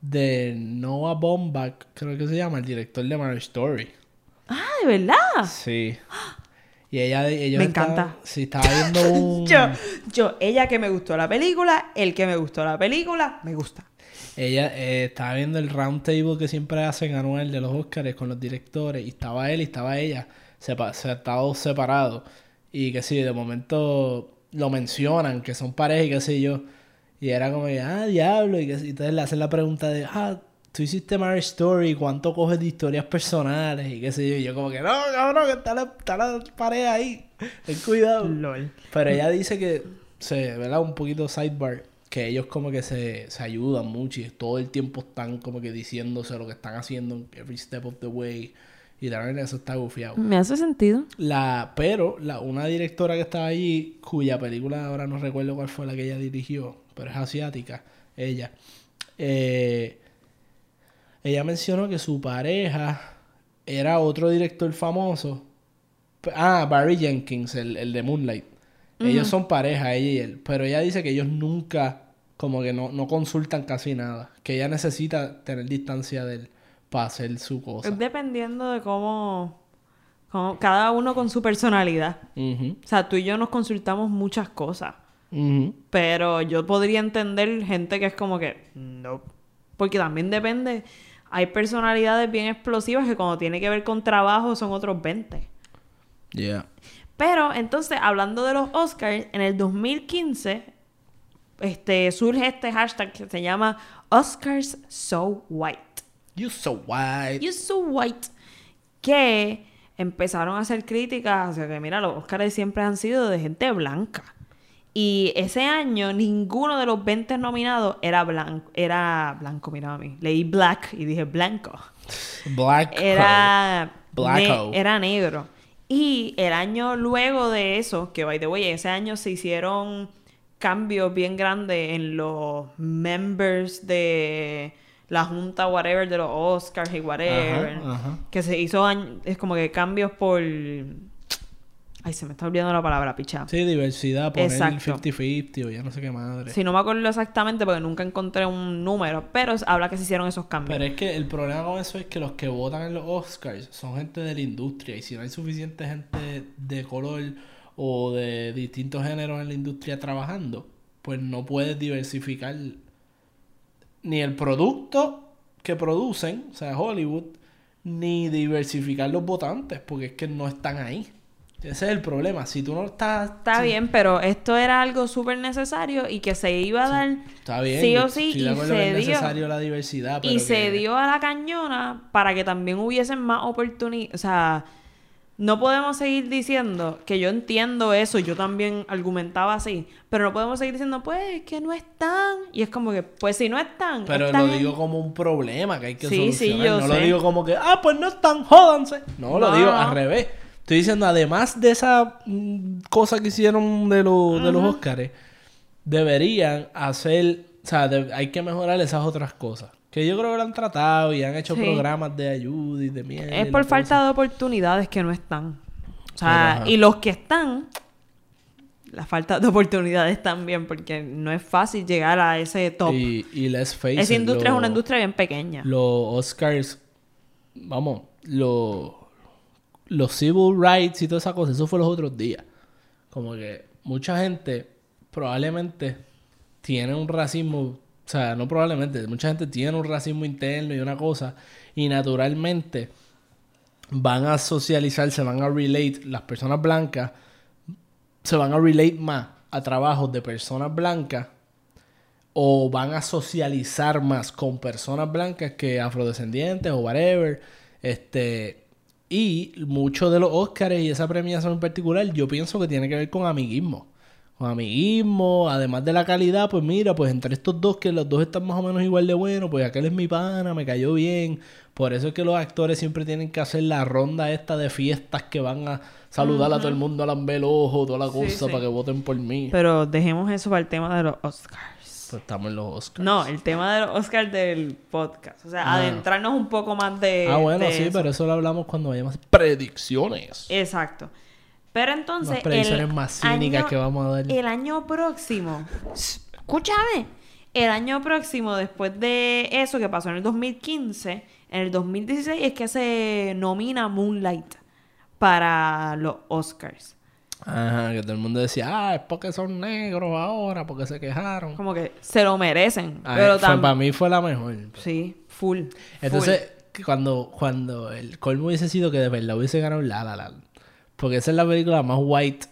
de Noah Baumbach, creo que se llama, el director de Marriage Story. Ah, ¿de verdad? Sí. Y ella, ellos Me estaban- encanta. Sí, estaba viendo [laughs] un... Yo, yo, ella que me gustó la película, el que me gustó la película, me gusta. Ella eh, estaba viendo el round table que siempre hacen anual de los Oscars con los directores. Y estaba él y estaba ella. Sepa separados separados. Y que sí, de momento lo mencionan, que son pareja y qué sé yo. Y era como que, ah, diablo. Y que, sí. entonces le hacen la pregunta de, ah, tú hiciste Marriage Story, ¿cuánto coges de historias personales? Y qué sé yo. Y yo como que, no, cabrón, que está la, está la pareja ahí. Ten cuidado. LOL. Pero ella dice que, se, ¿verdad? Un poquito sidebar, que ellos como que se, se ayudan mucho y todo el tiempo están como que diciéndose lo que están haciendo every step of the way. Y también eso está gufiado. Me hace sentido. La, pero la, una directora que estaba allí, cuya película ahora no recuerdo cuál fue la que ella dirigió, pero es asiática, ella. eh, ella mencionó que su pareja era otro director famoso. Ah, Barry Jenkins, el, el de Moonlight. Ellos son pareja, ella y él. Pero ella dice que ellos nunca, como que no, no consultan casi nada. Que ella necesita tener distancia de él para hacer su cosa. Es dependiendo de cómo, cómo- Cada uno con su personalidad. O sea, tú y yo nos consultamos muchas cosas. Pero yo podría entender gente que es como que. No. Porque también depende. Hay personalidades bien explosivas que cuando tiene que ver con trabajo son otros 20. Yeah. Pero entonces, hablando de los Oscars, en el 2015 este, surge este hashtag que se llama Oscars So White. You so white. You so white. Que empezaron a hacer críticas hacia que, mira, los Oscars siempre han sido de gente blanca. Y ese año ninguno de los 20 nominados era blanco. Era blanco, mira a mí. Leí black y dije blanco. Black. Era, ne- era negro. Y el año luego de eso, que by the way, ese año se hicieron cambios bien grandes en los members de la junta, whatever, de los Oscars y whatever. Ajá, ajá. Que se hizo, es como que cambios por... Ay, se me está olvidando la palabra, picha. Sí, diversidad, poner Exacto. 50-50 o ya no sé qué madre. Si no me acuerdo exactamente porque nunca encontré un número, pero habla que se hicieron esos cambios. Pero es que el problema con eso es que los que votan en los Oscars son gente de la industria y si no hay suficiente gente de color o de distintos géneros en la industria trabajando, pues no puedes diversificar ni el producto que producen, o sea, Hollywood, ni diversificar los votantes, porque es que no están ahí. Ese es el problema. Si tú no estás... Está bien, pero esto era algo súper necesario y que se iba a dar Está bien. sí o sí y se dio. necesario la diversidad, pero Y se dio a la cañona para que también hubiesen más oportunidades. O sea, no podemos seguir diciendo que yo entiendo eso, yo también argumentaba así, pero no podemos seguir diciendo, pues, que no están. Y es como que, pues, si no están. Pero están lo en- digo como un problema que hay que Sí, sí, solucionar. yo no lo sé. digo como que, ah, pues no están, jódanse. No, lo digo al revés. Estoy diciendo, además de esa mm, cosa que hicieron de, los de los Óscares, deberían hacer, o sea, de- hay que mejorar esas otras cosas. Que yo creo que lo han tratado y han hecho Sí. programas de ayuda y de mierda. Es por falta cosa. de oportunidades que no están. O sea, ajá. y los que están, la falta de oportunidades también, porque no es fácil llegar a ese top. Y, y let's face Esa it, industria lo- es una industria bien pequeña. Los Oscars, vamos, los los civil rights y toda esa cosa, eso fue los otros días. Como que mucha gente probablemente tiene un racismo, o sea, no probablemente, mucha gente tiene un racismo interno y una cosa, y naturalmente van a socializar, se van a relate, las personas blancas se van a relate más a trabajos de personas blancas o van a socializar más con personas blancas que afrodescendientes o whatever. Este, y muchos de los Oscars y esa premiación en particular, yo pienso que tiene que ver con amiguismo. Amiguismo, además de la calidad, pues mira, pues entre estos dos, que los dos están más o menos igual de buenos, pues aquel es mi pana, me cayó bien. Por eso es que los actores siempre tienen que hacer la ronda esta de fiestas que van a saludar a todo el mundo, a lamber el ojo, toda la Sí, cosa, sí. para que voten por mí. Pero dejemos eso para el tema de los Oscars. Pues estamos en los Oscars. No, el tema de los Oscars del podcast. O sea, Ah. adentrarnos un poco más de. ah, bueno, de sí, eso. pero eso lo hablamos cuando vayamos predicciones. Exacto. Pero entonces. Las predicciones el más cínicas año- que vamos a dar. El año próximo. Escúchame. El año próximo, después de eso que pasó en el 2015, en el 2016 es que se nomina Moonlight para los Oscars. Ajá, que todo el mundo decía, ah, es porque son negros ahora, porque se quejaron. Como que se lo merecen. Ay, pero fue- tam- para mí fue la mejor. Sí, full. Entonces, cuando, cuando el colmo hubiese sido que de verdad hubiese ganado La La Land. Porque esa es la película más white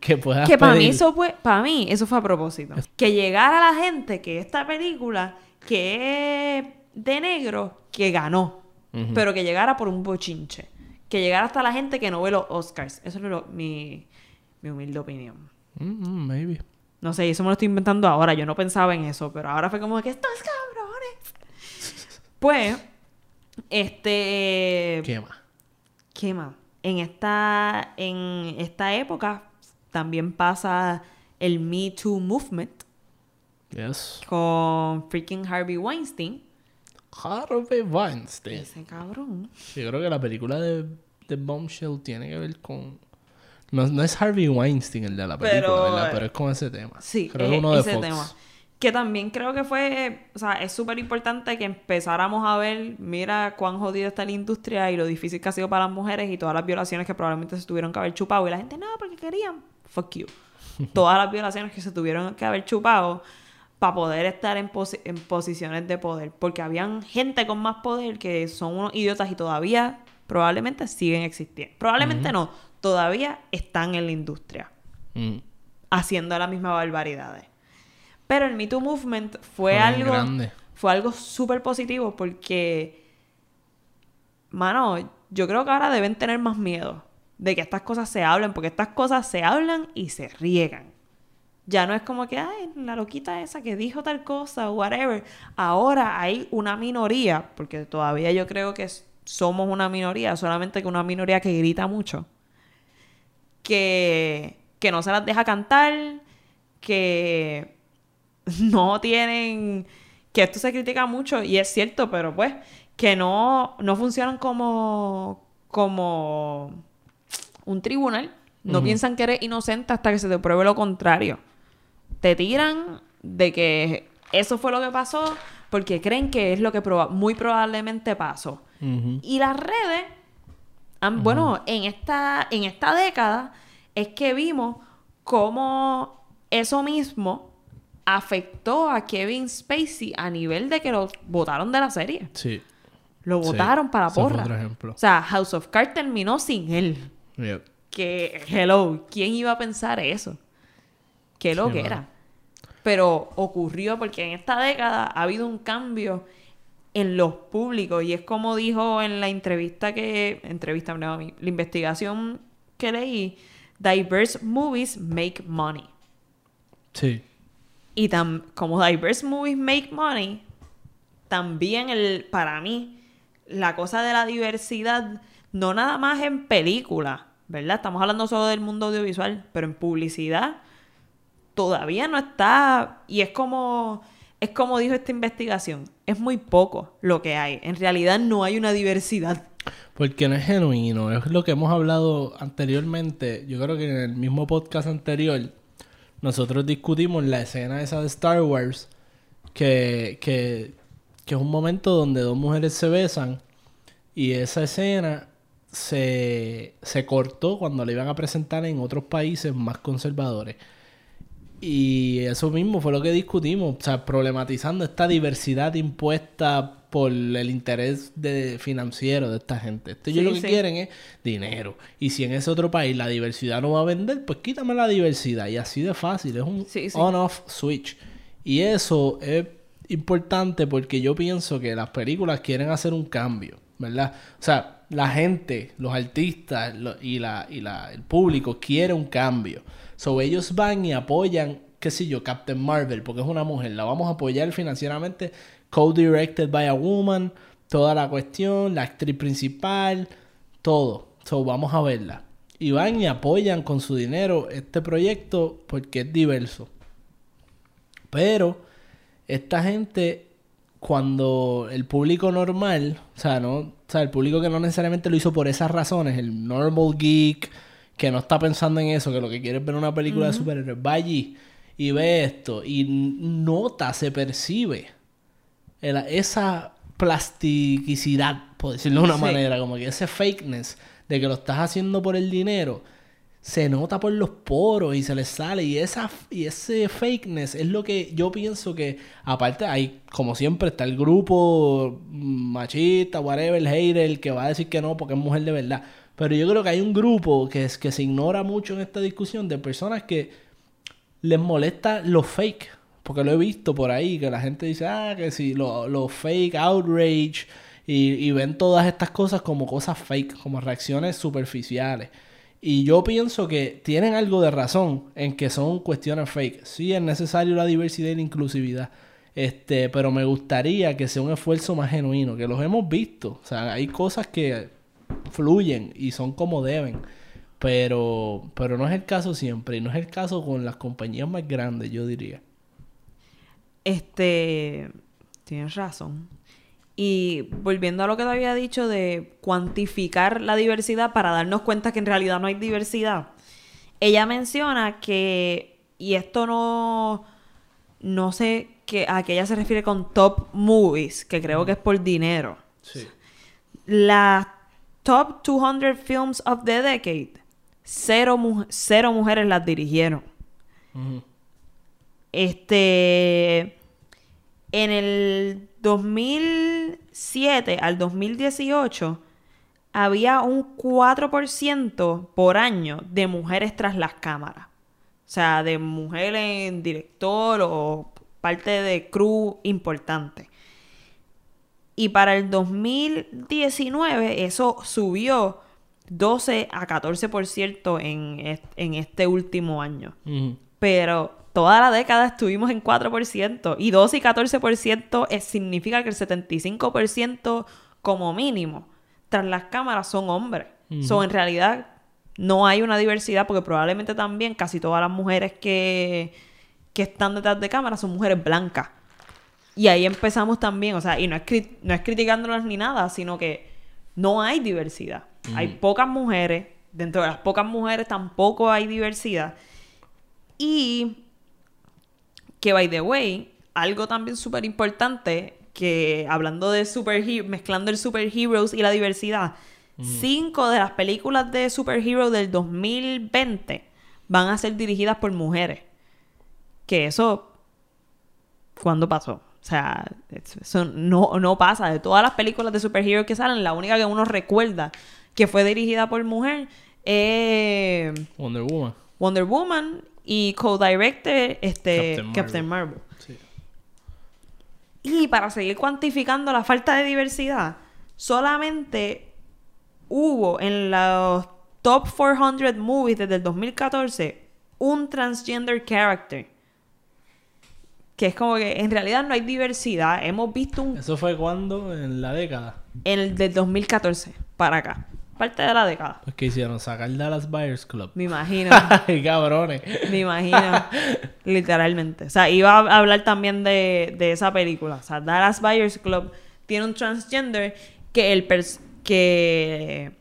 que puedas Que para mí eso fue, para mí eso fue a propósito. Que llegara la gente que esta película, que es de negro, que ganó. Pero que llegara por un bochinche. Que llegara hasta la gente que no ve los Oscars. Eso es lo- mi, mi humilde opinión. Mm, mm, maybe. No sé, eso me lo estoy inventando ahora. Yo no pensaba en eso, pero ahora fue como que estos cabrones. [laughs] Pues, este. ¿Qué más? ¿Qué más? En esta, en esta época también pasa el Me Too Movement Yes. con freaking Harvey Weinstein. Harvey Weinstein. Ese cabrón. Yo creo que la película de, de Bombshell tiene que ver con... No, no es Harvey Weinstein el de la película, Pero, ¿verdad? Pero es con ese tema. Sí, Creo que es uno de ese Fox. tema. Que también creo que fue, o sea, es súper importante que empezáramos a ver, mira cuán jodida está la industria y lo difícil que ha sido para las mujeres y todas las violaciones que probablemente se tuvieron que haber chupado. Y la gente, no, porque querían. Fuck you. [laughs] todas las violaciones que se tuvieron que haber chupado para poder estar en, en posiciones de poder. Porque habían gente con más poder que son unos idiotas y todavía probablemente siguen existiendo. Probablemente no. todavía están en la industria Mm. haciendo las mismas barbaridades. Pero el Me Too Movement fue algo grande. fue algo súper positivo porque mano, yo creo que ahora deben tener más miedo de que estas cosas se hablen, porque estas cosas se hablan y se riegan. Ya no es como que, ay, la loquita esa que dijo tal cosa, whatever. Ahora hay una minoría, porque todavía yo creo que somos una minoría, solamente que una minoría que grita mucho, que, que no se las deja cantar, que [laughs] no tienen, que esto se critica mucho y es cierto, pero pues que no, no funcionan como, como un tribunal. No piensan que eres inocente hasta que se te pruebe lo contrario. Te tiran de que eso fue lo que pasó porque creen que es lo que proba- muy probablemente pasó. Y las redes, han- bueno, en esta, en esta década es que vimos cómo eso mismo afectó a Kevin Spacey a nivel de que lo votaron de la serie. Sí. Lo Sí. votaron para porra. otro ejemplo. O sea, House of Cards terminó sin él. Yep. Que, hello, ¿quién iba a pensar eso? Qué lo que era. Pero ocurrió porque en esta década ha habido un cambio en los públicos y es como dijo en la entrevista que entrevista no, la investigación que leí diverse movies make money Sí. Y tam- como diverse movies make money también el para mí la cosa de la diversidad no nada más en película verdad estamos hablando solo del mundo audiovisual pero en publicidad todavía no está y es como es como dijo esta investigación es muy poco lo que hay en realidad no hay una diversidad Porque no es genuino, es lo que hemos hablado anteriormente. Yo creo que en el mismo podcast anterior nosotros discutimos la escena esa de Star Wars, que, que, que es un momento donde dos mujeres se besan y esa escena se, se cortó cuando la iban a presentar en otros países más conservadores. Y eso mismo fue lo que discutimos, o sea, problematizando esta diversidad impuesta por el interés de financiero de esta gente. Esto ellos Sí, lo que sí. quieren es dinero. Y si en ese otro país la diversidad no va a vender, pues quítame la diversidad. Y así de fácil, es un Sí, on-off switch. Y eso es importante porque yo pienso que las películas quieren hacer un cambio, ¿verdad? O sea, la gente, los artistas lo- y, la, y la, el público quiere un cambio. So ellos van y apoyan, qué sé yo, Captain Marvel, porque es una mujer, la vamos a apoyar financieramente, co-directed by a woman, toda la cuestión, la actriz principal, todo. So vamos a verla. Y van y apoyan con su dinero este proyecto porque es diverso. Pero esta gente, cuando el público normal, o sea, no, o sea, el público que no necesariamente lo hizo por esas razones, el normal geek, que no está pensando en eso, que lo que quiere es ver una película de superhéroes, va allí y ve esto y nota, se percibe esa plasticidad, por decirlo de una Sí. manera, como que ese fakeness de que lo estás haciendo por el dinero, se nota por los poros y se les sale. Y, esa, y ese fakeness es lo que yo pienso que, aparte, hay, como siempre, está el grupo machista, whatever, el hater, el que va a decir que no porque es mujer de verdad. Pero yo creo que hay un grupo que, es, que se ignora mucho en esta discusión de personas que les molesta lo fake. Porque lo he visto por ahí, que la gente dice, ah, que sí, lo, lo fake, outrage, y, y ven todas estas cosas como cosas fake, como reacciones superficiales. Y yo pienso que tienen algo de razón en que son cuestiones fake. Sí es necesario la diversidad y la inclusividad. Este, pero me gustaría que sea un esfuerzo más genuino, que los hemos visto. O sea, hay cosas que fluyen y son como deben. Pero, pero no es el caso siempre. Y no es el caso con las compañías más grandes, yo diría. Este, tienes razón. Y volviendo a lo que te había dicho de cuantificar la diversidad para darnos cuenta que en realidad no hay diversidad, ella menciona que, y esto no, no sé que, a qué ella se refiere con top movies, que creo que es por dinero. Sí. Las top 200 films of the decade, cero, mu- cero mujeres las dirigieron. Este. En el 2007 al 2018 había un 4% por año de mujeres tras las cámaras. O sea, de mujeres en director o parte de crew importante. Y para el 2019 eso subió 12 a 14% en, en este último año. Pero toda la década estuvimos en 4%. Y 12 y 14% es- significa que el 75% como mínimo tras las cámaras son hombres. So, en realidad no hay una diversidad porque probablemente también casi todas las mujeres que, que están detrás de cámaras son mujeres blancas. Y ahí empezamos también, o sea, y no es, cri- no es criticándolas ni nada, sino que no hay diversidad. Hay pocas mujeres, dentro de las pocas mujeres tampoco hay diversidad. Y que, by the way, algo también súper importante, que hablando de superheroes, mezclando el superheroes y la diversidad, cinco de las películas de superheroes del 2020 van a ser dirigidas por mujeres. Que eso, ¿cuándo pasó? O sea, eso no, no pasa. De todas las películas de superheroes que salen, la única que uno recuerda que fue dirigida por mujer es Wonder Woman. Wonder Woman y co-director este, Captain Captain, Marvel. Marvel. Sí. Y para seguir cuantificando la falta de diversidad, solamente hubo en los top 400 movies desde el 2014 un transgender character. Que es como que en realidad no hay diversidad. Hemos visto un ¿Eso fue cuando? En la década. en el del 2014 para acá. Parte de la década. Pues que hicieron sacar Dallas Buyers Club. Me imagino. [laughs] Ay, cabrones. Me imagino, literalmente. O sea, iba a hablar también de, de esa película. O sea, Dallas Buyers Club tiene un transgender que el pers- que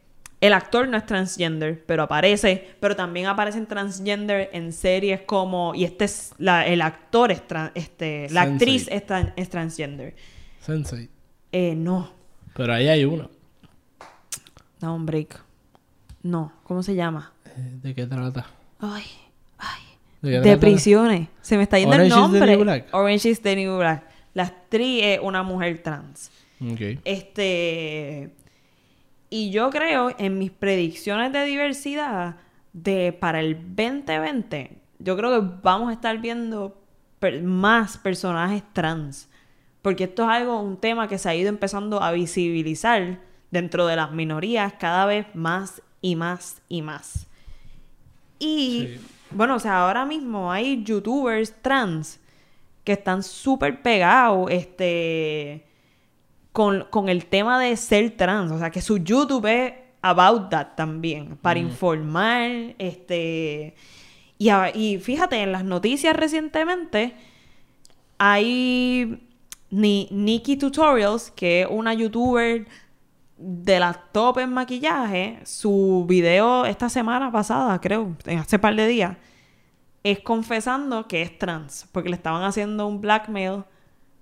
el actor no es transgender, pero aparece, pero también aparecen transgender en series como y este es la, el actor es tran- este la actriz es, tran- es transgender. Sensei. Eh, no, Pero ahí hay uno. Da un break. No, ¿cómo se llama? Eh, ¿De qué trata? Ay, ay. ¿De qué De trata? prisiones. Se me está yendo Orange el is the nombre. New Black. Orange is the New Black. La actriz es una mujer trans. Ok. Este. Y yo creo en mis predicciones de diversidad de para el 2020, yo creo que vamos a estar viendo per- más personajes trans. Porque esto es algo, un tema que se ha ido empezando a visibilizar dentro de las minorías cada vez más y más y más. Y Sí. bueno, o sea, ahora mismo hay youtubers trans que están súper pegados, este, con, con el tema de ser trans. O sea, que su YouTube es about that también, para informar, este... Y, a- y fíjate, en las noticias recientemente hay Ni Nikki Tutorials, que es una youtuber de las top en maquillaje. Su video esta semana pasada, creo, hace par de días, es confesando que es trans, porque le estaban haciendo un blackmail a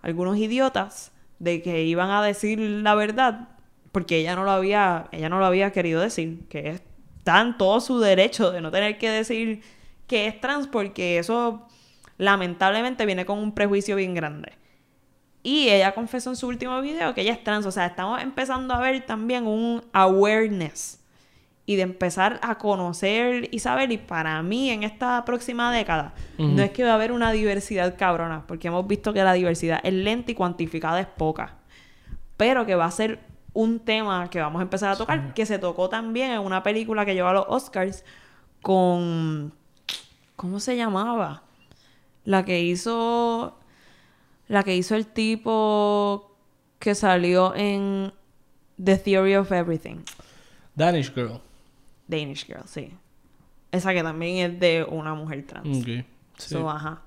algunos idiotas de que iban a decir la verdad, porque ella no lo había, ella no lo había querido decir, que es- está en todo su derecho de no tener que decir que es trans, porque eso lamentablemente viene con un prejuicio bien grande. Y ella confesó en su último video que ella es trans. O sea, estamos empezando a ver también un awareness. Y de empezar a conocer y saber. Y para mí, en esta próxima década, no es que va a haber una diversidad cabrona. Porque hemos visto que la diversidad es lenta y cuantificada es poca. Pero que va a ser un tema que vamos a empezar a tocar. Que se tocó también en una película que llevó a los Oscars. Con. ¿Cómo se llamaba? La que hizo. La que hizo el tipo que salió en The Theory of Everything. Danish Girl. Danish Girl, sí. Esa que también es de una mujer trans. Ok. Sí. So, ajá.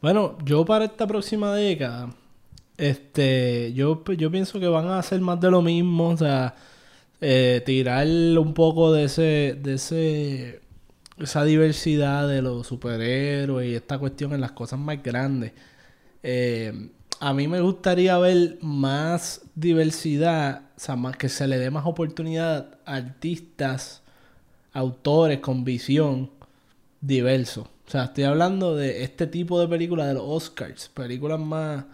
Bueno, yo para esta próxima década, este, yo, yo pienso que van a hacer más de lo mismo, o sea, eh, tirar un poco de ese, de ese, esa diversidad de los superhéroes y esta cuestión en las cosas más grandes. Eh, a mí me gustaría ver más diversidad, o sea, más que se le dé más oportunidad a artistas, autores con visión diversos. O sea, estoy hablando de este tipo de películas de los Oscars, películas más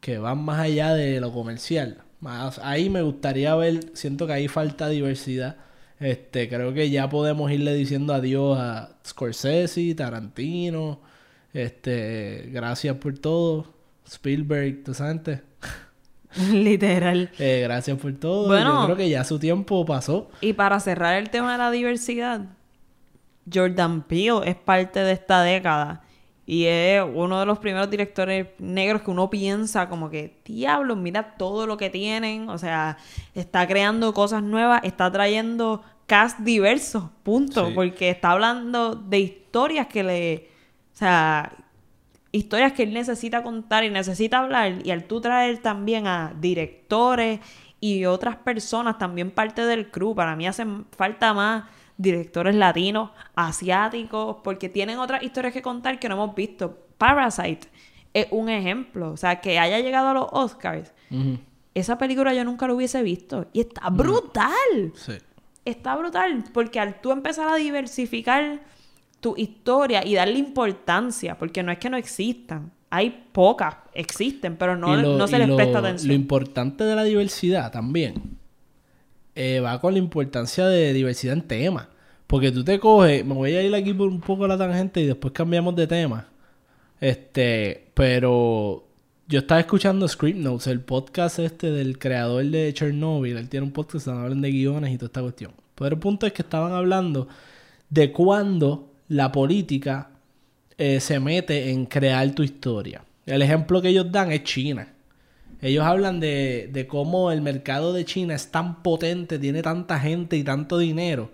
que van más allá de lo comercial. Más, ahí me gustaría ver, siento que ahí falta diversidad. Este, creo que ya podemos irle diciendo adiós a Scorsese, Tarantino. Este, gracias por todo. Spielberg, ¿tú sabes? [laughs] Literal. Eh, gracias por todo. Bueno. Yo creo que ya su tiempo pasó. Y para cerrar el tema de la diversidad, Jordan Peele es parte de esta década. Y es uno de los primeros directores negros que uno piensa como que, diablo, mira todo lo que tienen. O sea, está creando cosas nuevas, está trayendo cast diversos, punto. Sí. Porque está hablando de historias que le... O sea, historias que él necesita contar y necesita hablar. Y al tú traer también a directores y otras personas, también parte del crew, para mí hacen falta más directores latinos, asiáticos, porque tienen otras historias que contar que no hemos visto. Parasite es un ejemplo. O sea, que haya llegado a los Oscars. Esa película yo nunca lo hubiese visto. Y está brutal Sí. está brutal porque al tú empezar a diversificar tu historia y darle importancia, porque no es que no existan, hay pocas, existen, pero no, lo- no se les lo- presta Lo atención. importante de la diversidad también eh, va con la importancia de diversidad en temas. Porque tú te coges, me voy a ir aquí por un poco a la tangente y después cambiamos de tema. Este, pero yo estaba escuchando Script Notes, el podcast este del creador de Chernobyl. Él tiene un podcast donde hablan de guiones y toda esta cuestión. Pero el punto es que estaban hablando de cuándo la política eh, se mete en crear tu historia. El ejemplo que ellos dan es China. Ellos hablan de, de cómo el mercado de China es tan potente, tiene tanta gente y tanto dinero,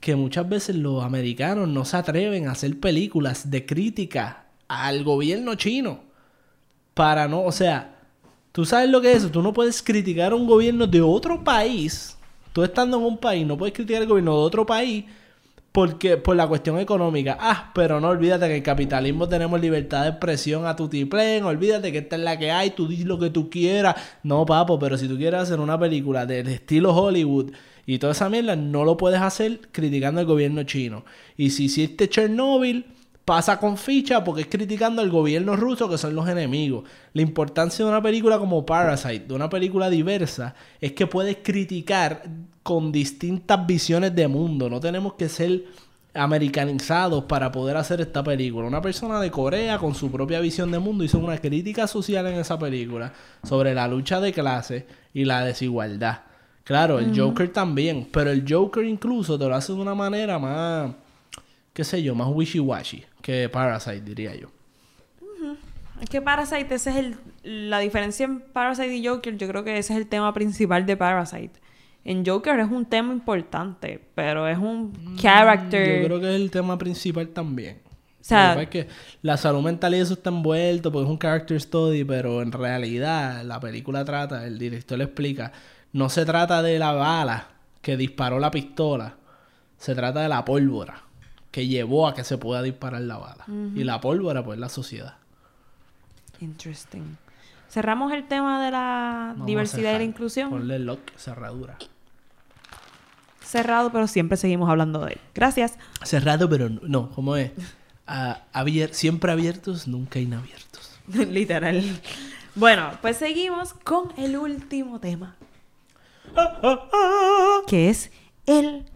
que muchas veces los americanos no se atreven a hacer películas de crítica al gobierno chino. Para no, o sea, tú sabes lo que es eso, tú no puedes criticar a un gobierno de otro país. Tú estando en un país, no puedes criticar al gobierno de otro país porque por la cuestión económica. Ah, pero no olvídate que en el capitalismo tenemos libertad de expresión a tu tiplén. Olvídate que esta es la que hay. Tú dices lo que tú quieras. No, papo, pero si tú quieres hacer una película del estilo Hollywood y toda esa mierda, no lo puedes hacer criticando al gobierno chino. Y si hiciste Chernobyl, pasa con ficha porque es criticando al gobierno ruso que son los enemigos. La importancia de una película como Parasite, de una película diversa, es que puedes criticar con distintas visiones de mundo. No tenemos que ser americanizados para poder hacer esta película. Una persona de Corea con su propia visión de mundo hizo una crítica social en esa película sobre la lucha de clase y la desigualdad. Claro, el Joker también, pero el Joker incluso te lo hace de una manera más, qué sé yo, más wishy-washy que Parasite, diría yo. Es que Parasite, ese es el, la diferencia en Parasite y Joker, yo creo que ese es el tema principal de Parasite. En Joker es un tema importante, pero es un character. Yo creo que es el tema principal también. O sea- es que la salud mental y eso está envuelto porque es un character study, pero en realidad la película trata, el director le explica, no se trata de la bala que disparó la pistola, se trata de la pólvora que llevó a que se pueda disparar la bala. Y la pólvora, pues, la sociedad. Interesting. Cerramos el tema de la Vamos diversidad y la inclusión. Ponle lock, cerradura. Cerrado, pero siempre seguimos hablando de él. Gracias. Cerrado, pero no, no ¿cómo es? [laughs] Ah, abier- siempre abiertos, nunca inabiertos. [laughs] Literal. Bueno, pues seguimos con el último tema. Que es el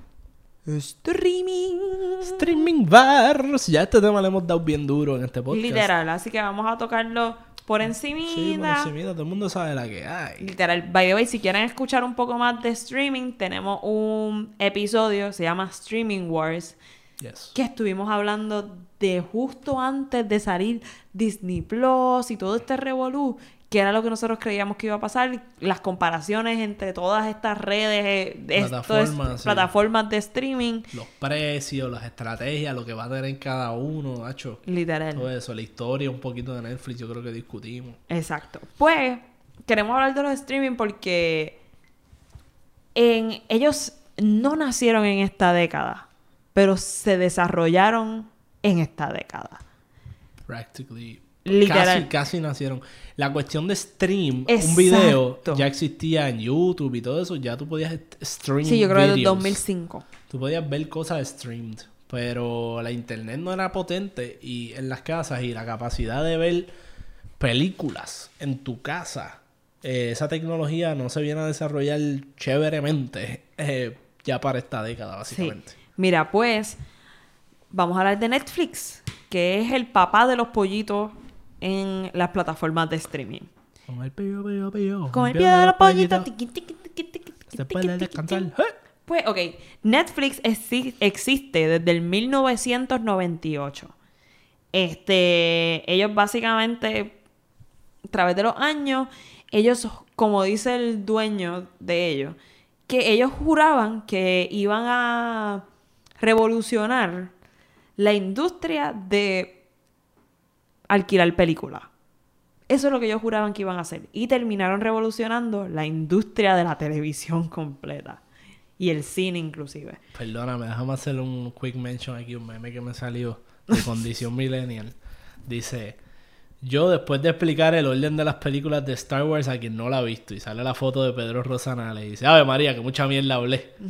streaming. Streaming bars. Ya este tema le hemos dado bien duro en este podcast. Literal. Así que vamos a tocarlo por encimita. Sí, por encimita, todo el mundo sabe la que hay. Literal. By the way, si quieren escuchar un poco más de streaming, tenemos un episodio, se llama Streaming Wars, Yes. que estuvimos hablando de justo antes de salir Disney Plus y todo este revolú, que era lo que nosotros creíamos que iba a pasar, las comparaciones entre todas estas redes, eh, Plataformas, sí. plataformas de streaming, Los precios, las estrategias, lo que va a tener cada uno, hacho. literal. Todo eso, la historia un poquito de Netflix, yo creo que discutimos. Exacto. Pues, queremos hablar de los streaming porque en, ellos no nacieron en esta década, pero se desarrollaron en esta década. Practically. Literal. Casi, casi nacieron. La cuestión de stream, un video, ya existía en YouTube y todo eso, ya tú podías stream Sí, yo creo que desde videos. 2005. Tú podías ver cosas streamed, pero la internet no era potente y en las casas y la capacidad de ver películas en tu casa eh, esa tecnología no se viene a desarrollar chéveremente eh, ya para esta década, Sí. básicamente. Mira, pues, vamos a hablar de Netflix, que es el papá de los pollitos en las plataformas de streaming. Con el pillo, pillo, pillo. Con el pie de tiqui, tiqui, Se puede descansar. ¡Eh! Pues, ok, Netflix exi- existe desde el 1998. Este, ellos básicamente, a través de los años, ellos, como dice el dueño de ellos, que ellos juraban que iban a revolucionar la industria de alquilar películas. Eso es lo que ellos juraban que iban a hacer. Y terminaron revolucionando la industria de la televisión completa. Y el cine inclusive. Perdóname, déjame hacer un quick mention aquí, un meme que me salió de [laughs] Condición Millennial. Dice, yo después de explicar el orden de las películas de Star Wars a quien no la ha visto, y sale la foto de Pedro Rosanales y dice, Ave María, que mucha mierda hablé. [laughs]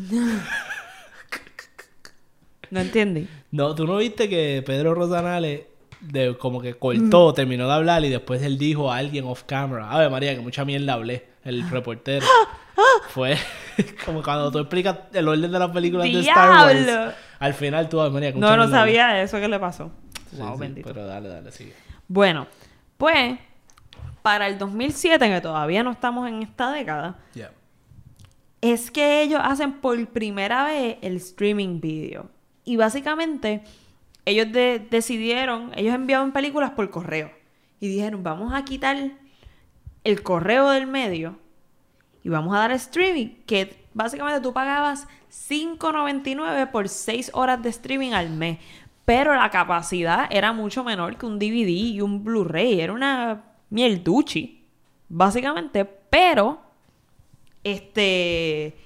¿No entiendes? No, tú no viste que Pedro Rosanales de, como que cortó, terminó de hablar y después él dijo a alguien off camera, Ave María, que mucha mierda hablé, el [gasps] reportero. [gasps] Fue [laughs] como cuando tú explicas el orden de las películas de Star Wars. Al final tú, Ave María, que No, mucha no hablé". sabía eso que le pasó. Sí, wow, sí, bendito. Pero dale, dale, sigue. Bueno, pues, para el 2007, que todavía no estamos en esta década, es que ellos hacen por primera vez el streaming video. Y básicamente, ellos de- decidieron, ellos enviaban películas por correo. Y dijeron, vamos a quitar el correo del medio y vamos a dar streaming, que básicamente tú pagabas 5.99 por 6 horas de streaming al mes. Pero la capacidad era mucho menor que un DVD y un Blu-ray. Era una mierduchi, básicamente. Pero, este,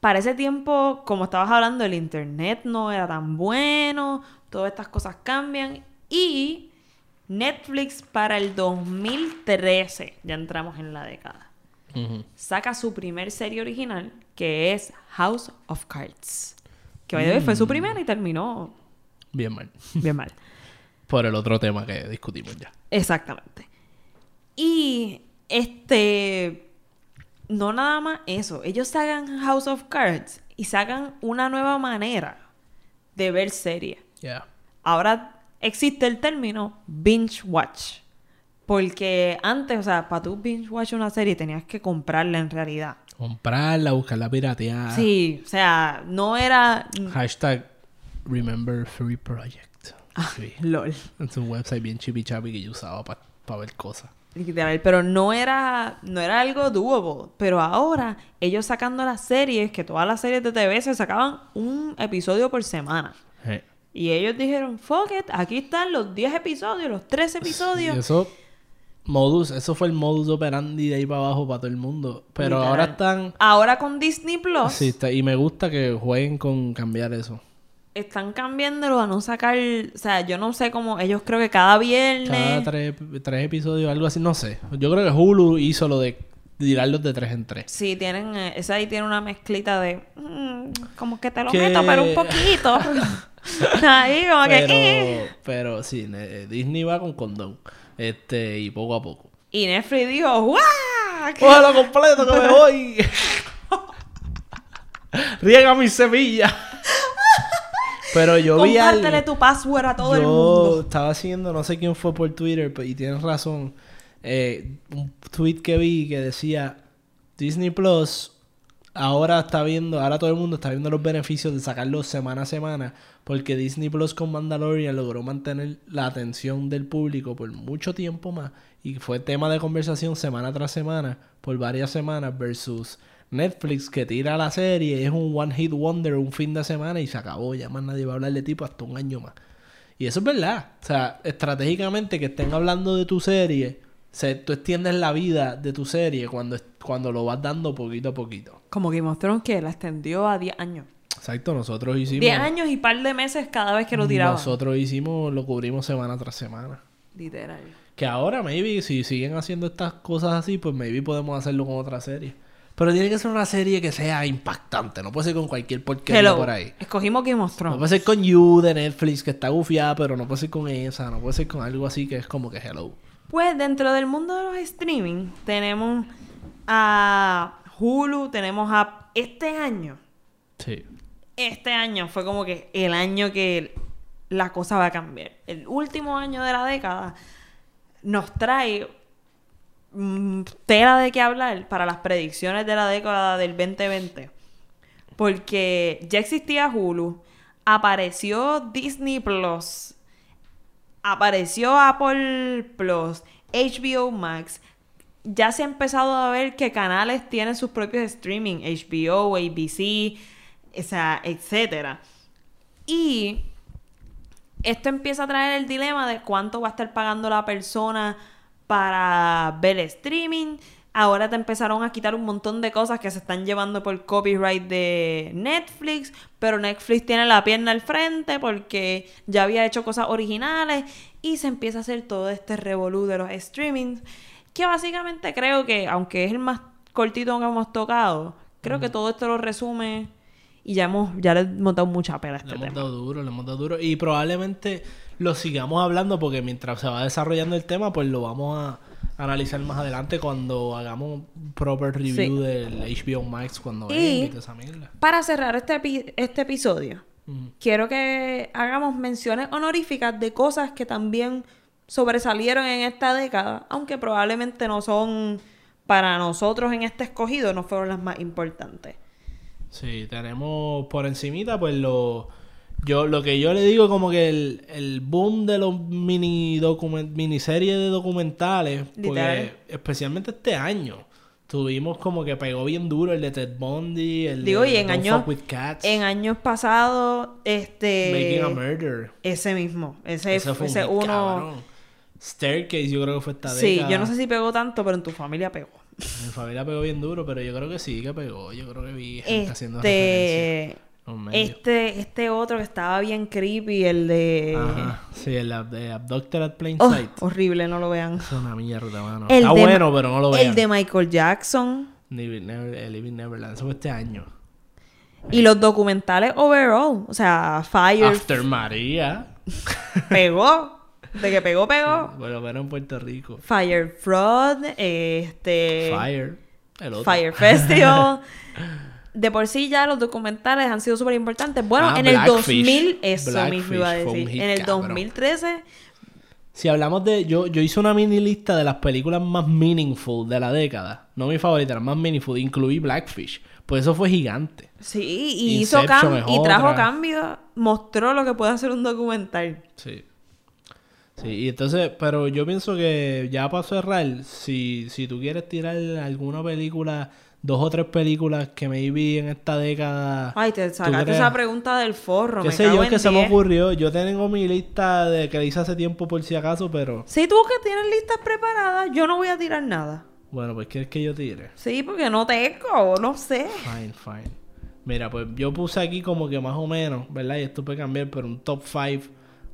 para ese tiempo, como estabas hablando, el internet no era tan bueno, todas estas cosas cambian y Netflix para el 2013, ya entramos en la década, saca su primer serie original que es House of Cards. Que way, fue su primera y terminó Bien mal. bien mal. [laughs] Por el otro tema que discutimos ya. Exactamente. Y este. No nada más eso. Ellos sacan House of Cards y sacan una nueva manera de ver series. Ya. Ahora existe el término binge watch. Porque antes, o sea, para tú binge watch una serie tenías que comprarla en realidad. Comprarla, buscarla pirateada. Sí, o sea, no era. Hashtag Remember Free Project. Ah. Sí. [laughs] LOL. Es un website bien chippy chappy que yo usaba para ver cosas. Literal, pero no era, no era algo doable. Pero ahora, ellos sacando las series, que todas las series de TV se sacaban un episodio por semana. Eh. Y ellos dijeron, fuck it, aquí están los 10 episodios, los 13 episodios. Y eso, modus, eso fue el modus operandi de ahí para abajo para todo el mundo. Pero Literal. ahora están. Ahora con Disney Plus, Sí, está- y me gusta que jueguen con cambiar eso. están cambiándolo a no sacar, o sea, yo no sé cómo, ellos creo que cada viernes... Cada tres, tres episodios, algo así, no sé. Yo creo que Hulu hizo lo de tirarlos de tres en tres. Sí, tienen, eh, esa ahí tiene una mezclita de, mm, como que te lo Que- meto, pero un poquito. [laughs] ahí como que... eh. Pero, pero sí, ne- Disney va con condón. Este, y poco a poco. Y Netflix dijo, ¡guau! ¿Qué- [laughs] ¡Cógelo completo que me [laughs] voy! Riega mi semilla. Pero yo vi algo. Tu password a todo el mundo. estaba haciendo, no sé quién fue por Twitter, pero- y tienes razón. Eh, un tweet que vi que decía Disney Plus ahora está viendo, ahora todo el mundo está viendo los beneficios de sacarlo semana a semana, porque Disney Plus con Mandalorian logró mantener la atención del público por mucho tiempo más y fue tema de conversación semana tras semana por varias semanas versus Netflix que tira la serie, es un one hit wonder un fin de semana y se acabó, ya más nadie va a hablar de tipo hasta un año más. Y eso es verdad. O sea, estratégicamente que estén hablando de tu serie, se, tú extiendes la vida de tu serie cuando, cuando lo vas dando poquito a poquito. Como Game of Thrones que la extendió a 10 años. Exacto, nosotros hicimos... 10 años y par de meses cada vez que lo tiraban. Nosotros hicimos, lo cubrimos semana tras semana. Literal. Que ahora, maybe, si siguen haciendo estas cosas así, pues maybe podemos hacerlo con otra serie. Pero tiene que ser una serie que sea impactante. No puede ser con cualquier porquería Hello. por ahí. Escogimos Game of No Thrones. puede ser con You de Netflix, que está gufiada, pero no puede ser con esa. No puede ser con algo así que es como que hello. Pues dentro del mundo de los streaming tenemos a Hulu, tenemos a este año. Sí. Este año fue como que el año que la cosa va a cambiar. El último año de la década nos trae mm, tela de qué hablar para las predicciones de la década del 2020. Porque ya existía Hulu, apareció Disney Plus, apareció Apple Plus, HBO Max. Ya se ha empezado a ver que canales tienen sus propios streaming, HBO, ABC, o sea, etcétera. Y esto empieza a traer el dilema de cuánto va a estar pagando la persona para ver streaming. Ahora te empezaron a quitar un montón de cosas que se están llevando por copyright de Netflix, pero Netflix tiene la pierna al frente porque ya había hecho cosas originales y se empieza a hacer todo este revolú de los streamings, que básicamente creo que, aunque es el más cortito que hemos tocado, creo que todo esto lo resume y ya hemos ya le hemos dado mucha pela a Le este hemos tema. dado duro, le hemos dado duro. Y probablemente lo sigamos hablando porque mientras se va desarrollando el tema, pues lo vamos a analizar más adelante cuando hagamos un proper review Sí. del HBO Max cuando Y- esa mierda. Para cerrar este, este episodio, quiero que hagamos menciones honoríficas de cosas que también sobresalieron en esta década, aunque probablemente no son para nosotros en este escogido, no fueron las más importantes. Sí, tenemos por encimita, pues lo. Yo, lo que yo le digo como que el, el boom de los mini document, miniseries de documentales, porque especialmente este año, tuvimos como que pegó bien duro el de Ted Bundy, el Digo, de y en Don't años, Fuck with Cats, en años pasados, este... Making a Murder. Ese mismo, ese, Ese fue un ese hit, uno... cabrón. Staircase yo creo que fue esta Sí, década. yo no sé si pegó tanto, pero en tu familia pegó. Mi familia pegó bien duro, pero yo creo que sí que pegó. Yo creo que vi gente haciendo referencia. Este... medios. Este, este otro que estaba bien creepy, el de... Ajá. Sí, el de Abducted at Plain Oh, Sight. horrible, no lo vean. Es una mierda, mano. El Está de- bueno, pero no lo vean. El de Michael Jackson. Living Never- eh, Living Neverland. Eso fue este año. Y los documentales overall. O sea, Fire After María. [laughs] pegó. De que pegó, pegó. Bueno, pero en Puerto Rico. Fire Fraud. Este. Fire. El otro. Fire Festival. [laughs] De por sí ya los documentales han sido súper importantes. Bueno, Ah, en el Blackfish. 2000, eso mismo iba a decir. hit, En el cabrón. 2013, Si hablamos de... Yo, yo hice una mini lista de las películas más meaningful de la década. No mi favorita, las más meaningful. Incluí Blackfish. Pues eso fue gigante. sí, y hizo Inception cam- y trajo otra. cambio. Mostró lo que puede hacer un documental. Sí. Sí, y entonces, pero yo pienso que ya para cerrar, si, si tú quieres tirar alguna película, dos o tres películas que me vi en esta década. Ay, te ¿tú sacaste esa pregunta del forro. ¿Qué me sé cago yo en que se me 10. ocurrió? Yo tengo mi lista de que hice hace tiempo por si acaso, pero Si tú que tienes listas preparadas, yo no voy a tirar nada. bueno, pues ¿quieres que yo tire? Sí, porque no tengo, no sé. Fine, fine. Mira, pues yo puse aquí como que más o menos, ¿verdad? Y esto puede cambiar, pero un top 5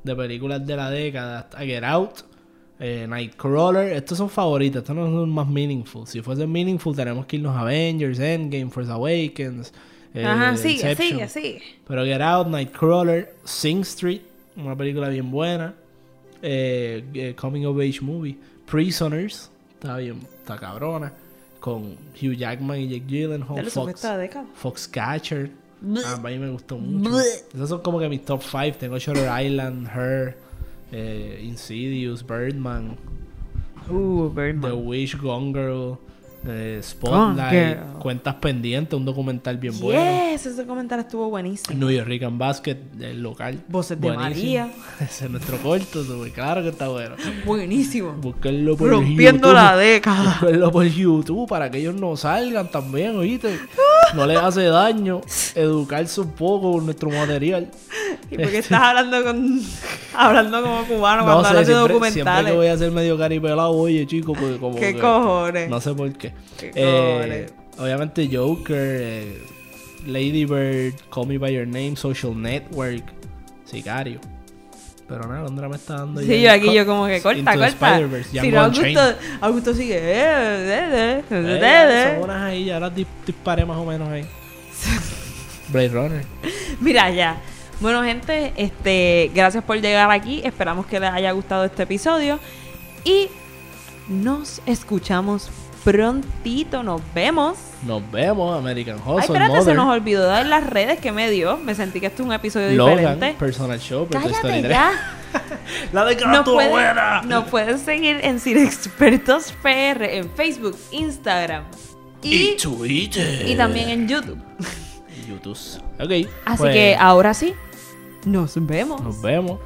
de películas de la década. Está Get Out, eh, Nightcrawler. Estos son favoritos, estos no son más meaningful. Si fuesen meaningful, tenemos que irnos a Avengers, Endgame, Force Awakens. eh, Ajá, sigue, Inception. sigue, sigue. Pero Get Out, Nightcrawler, Sing Street, una película bien buena. Eh, Coming of Age Movie. Prisoners, está bien, está cabrona. Con Hugh Jackman y Jake Gyllenhaal. Fox. Foxcatcher. Ah, a mí me gustó mucho. Esos son como que mis top 5. Tengo Shutter Island, Her, eh, Insidious, Birdman, Uh, The. Wish, Gone Girl, eh, Spotlight, Gone Girl. Cuentas Pendientes, un documental bien bueno. Yes, ese comentario estuvo buenísimo. New York and Basket, el local. Voces de María. [laughs] Ese es nuestro corto, claro que está bueno. Buenísimo. Búsquenlo por Rompiendo YouTube. la década. Búsquenlo por YouTube para que ellos no salgan también, oíste. No les hace daño educarse un poco con nuestro material. [laughs] ¿Y por qué estás hablando con hablando como cubano No cuando sé, hablas de siempre, siempre documentales? que voy a ser medio caripelado, oye, chico, porque como ¿Qué que- cojones? No sé por qué. ¿Qué Eh, obviamente Joker, eh, Lady Bird, Call Me By Your Name, Social Network, Sicario. Pero nada, Londra me está dando. Sí, yo aquí yo como que [laughs] corta, corta. Si no. Augusto, Augusto sigue. eh, eh, eh, Eh, eh, Son eh. unas ahí, ya las dis- disparé más o menos ahí. [laughs] Blade Runner. Mira ya. Bueno, gente, este, gracias por llegar aquí. Esperamos que les haya gustado este episodio. Y nos escuchamos prontito. Nos vemos. Nos vemos, American Ay, Hustle, espérate, se nos olvidó dar las redes que me dio. Me sentí que esto es un episodio Logan, diferente. Personal Show, Cállate 3. ya. [laughs] La de Nos pueden, buena. nos pueden seguir en Cine Expertos PR en Facebook, Instagram y, Twitter. y también en YouTube. [laughs] YouTube. Ok. Así pues, que ahora sí, nos vemos. Nos vemos.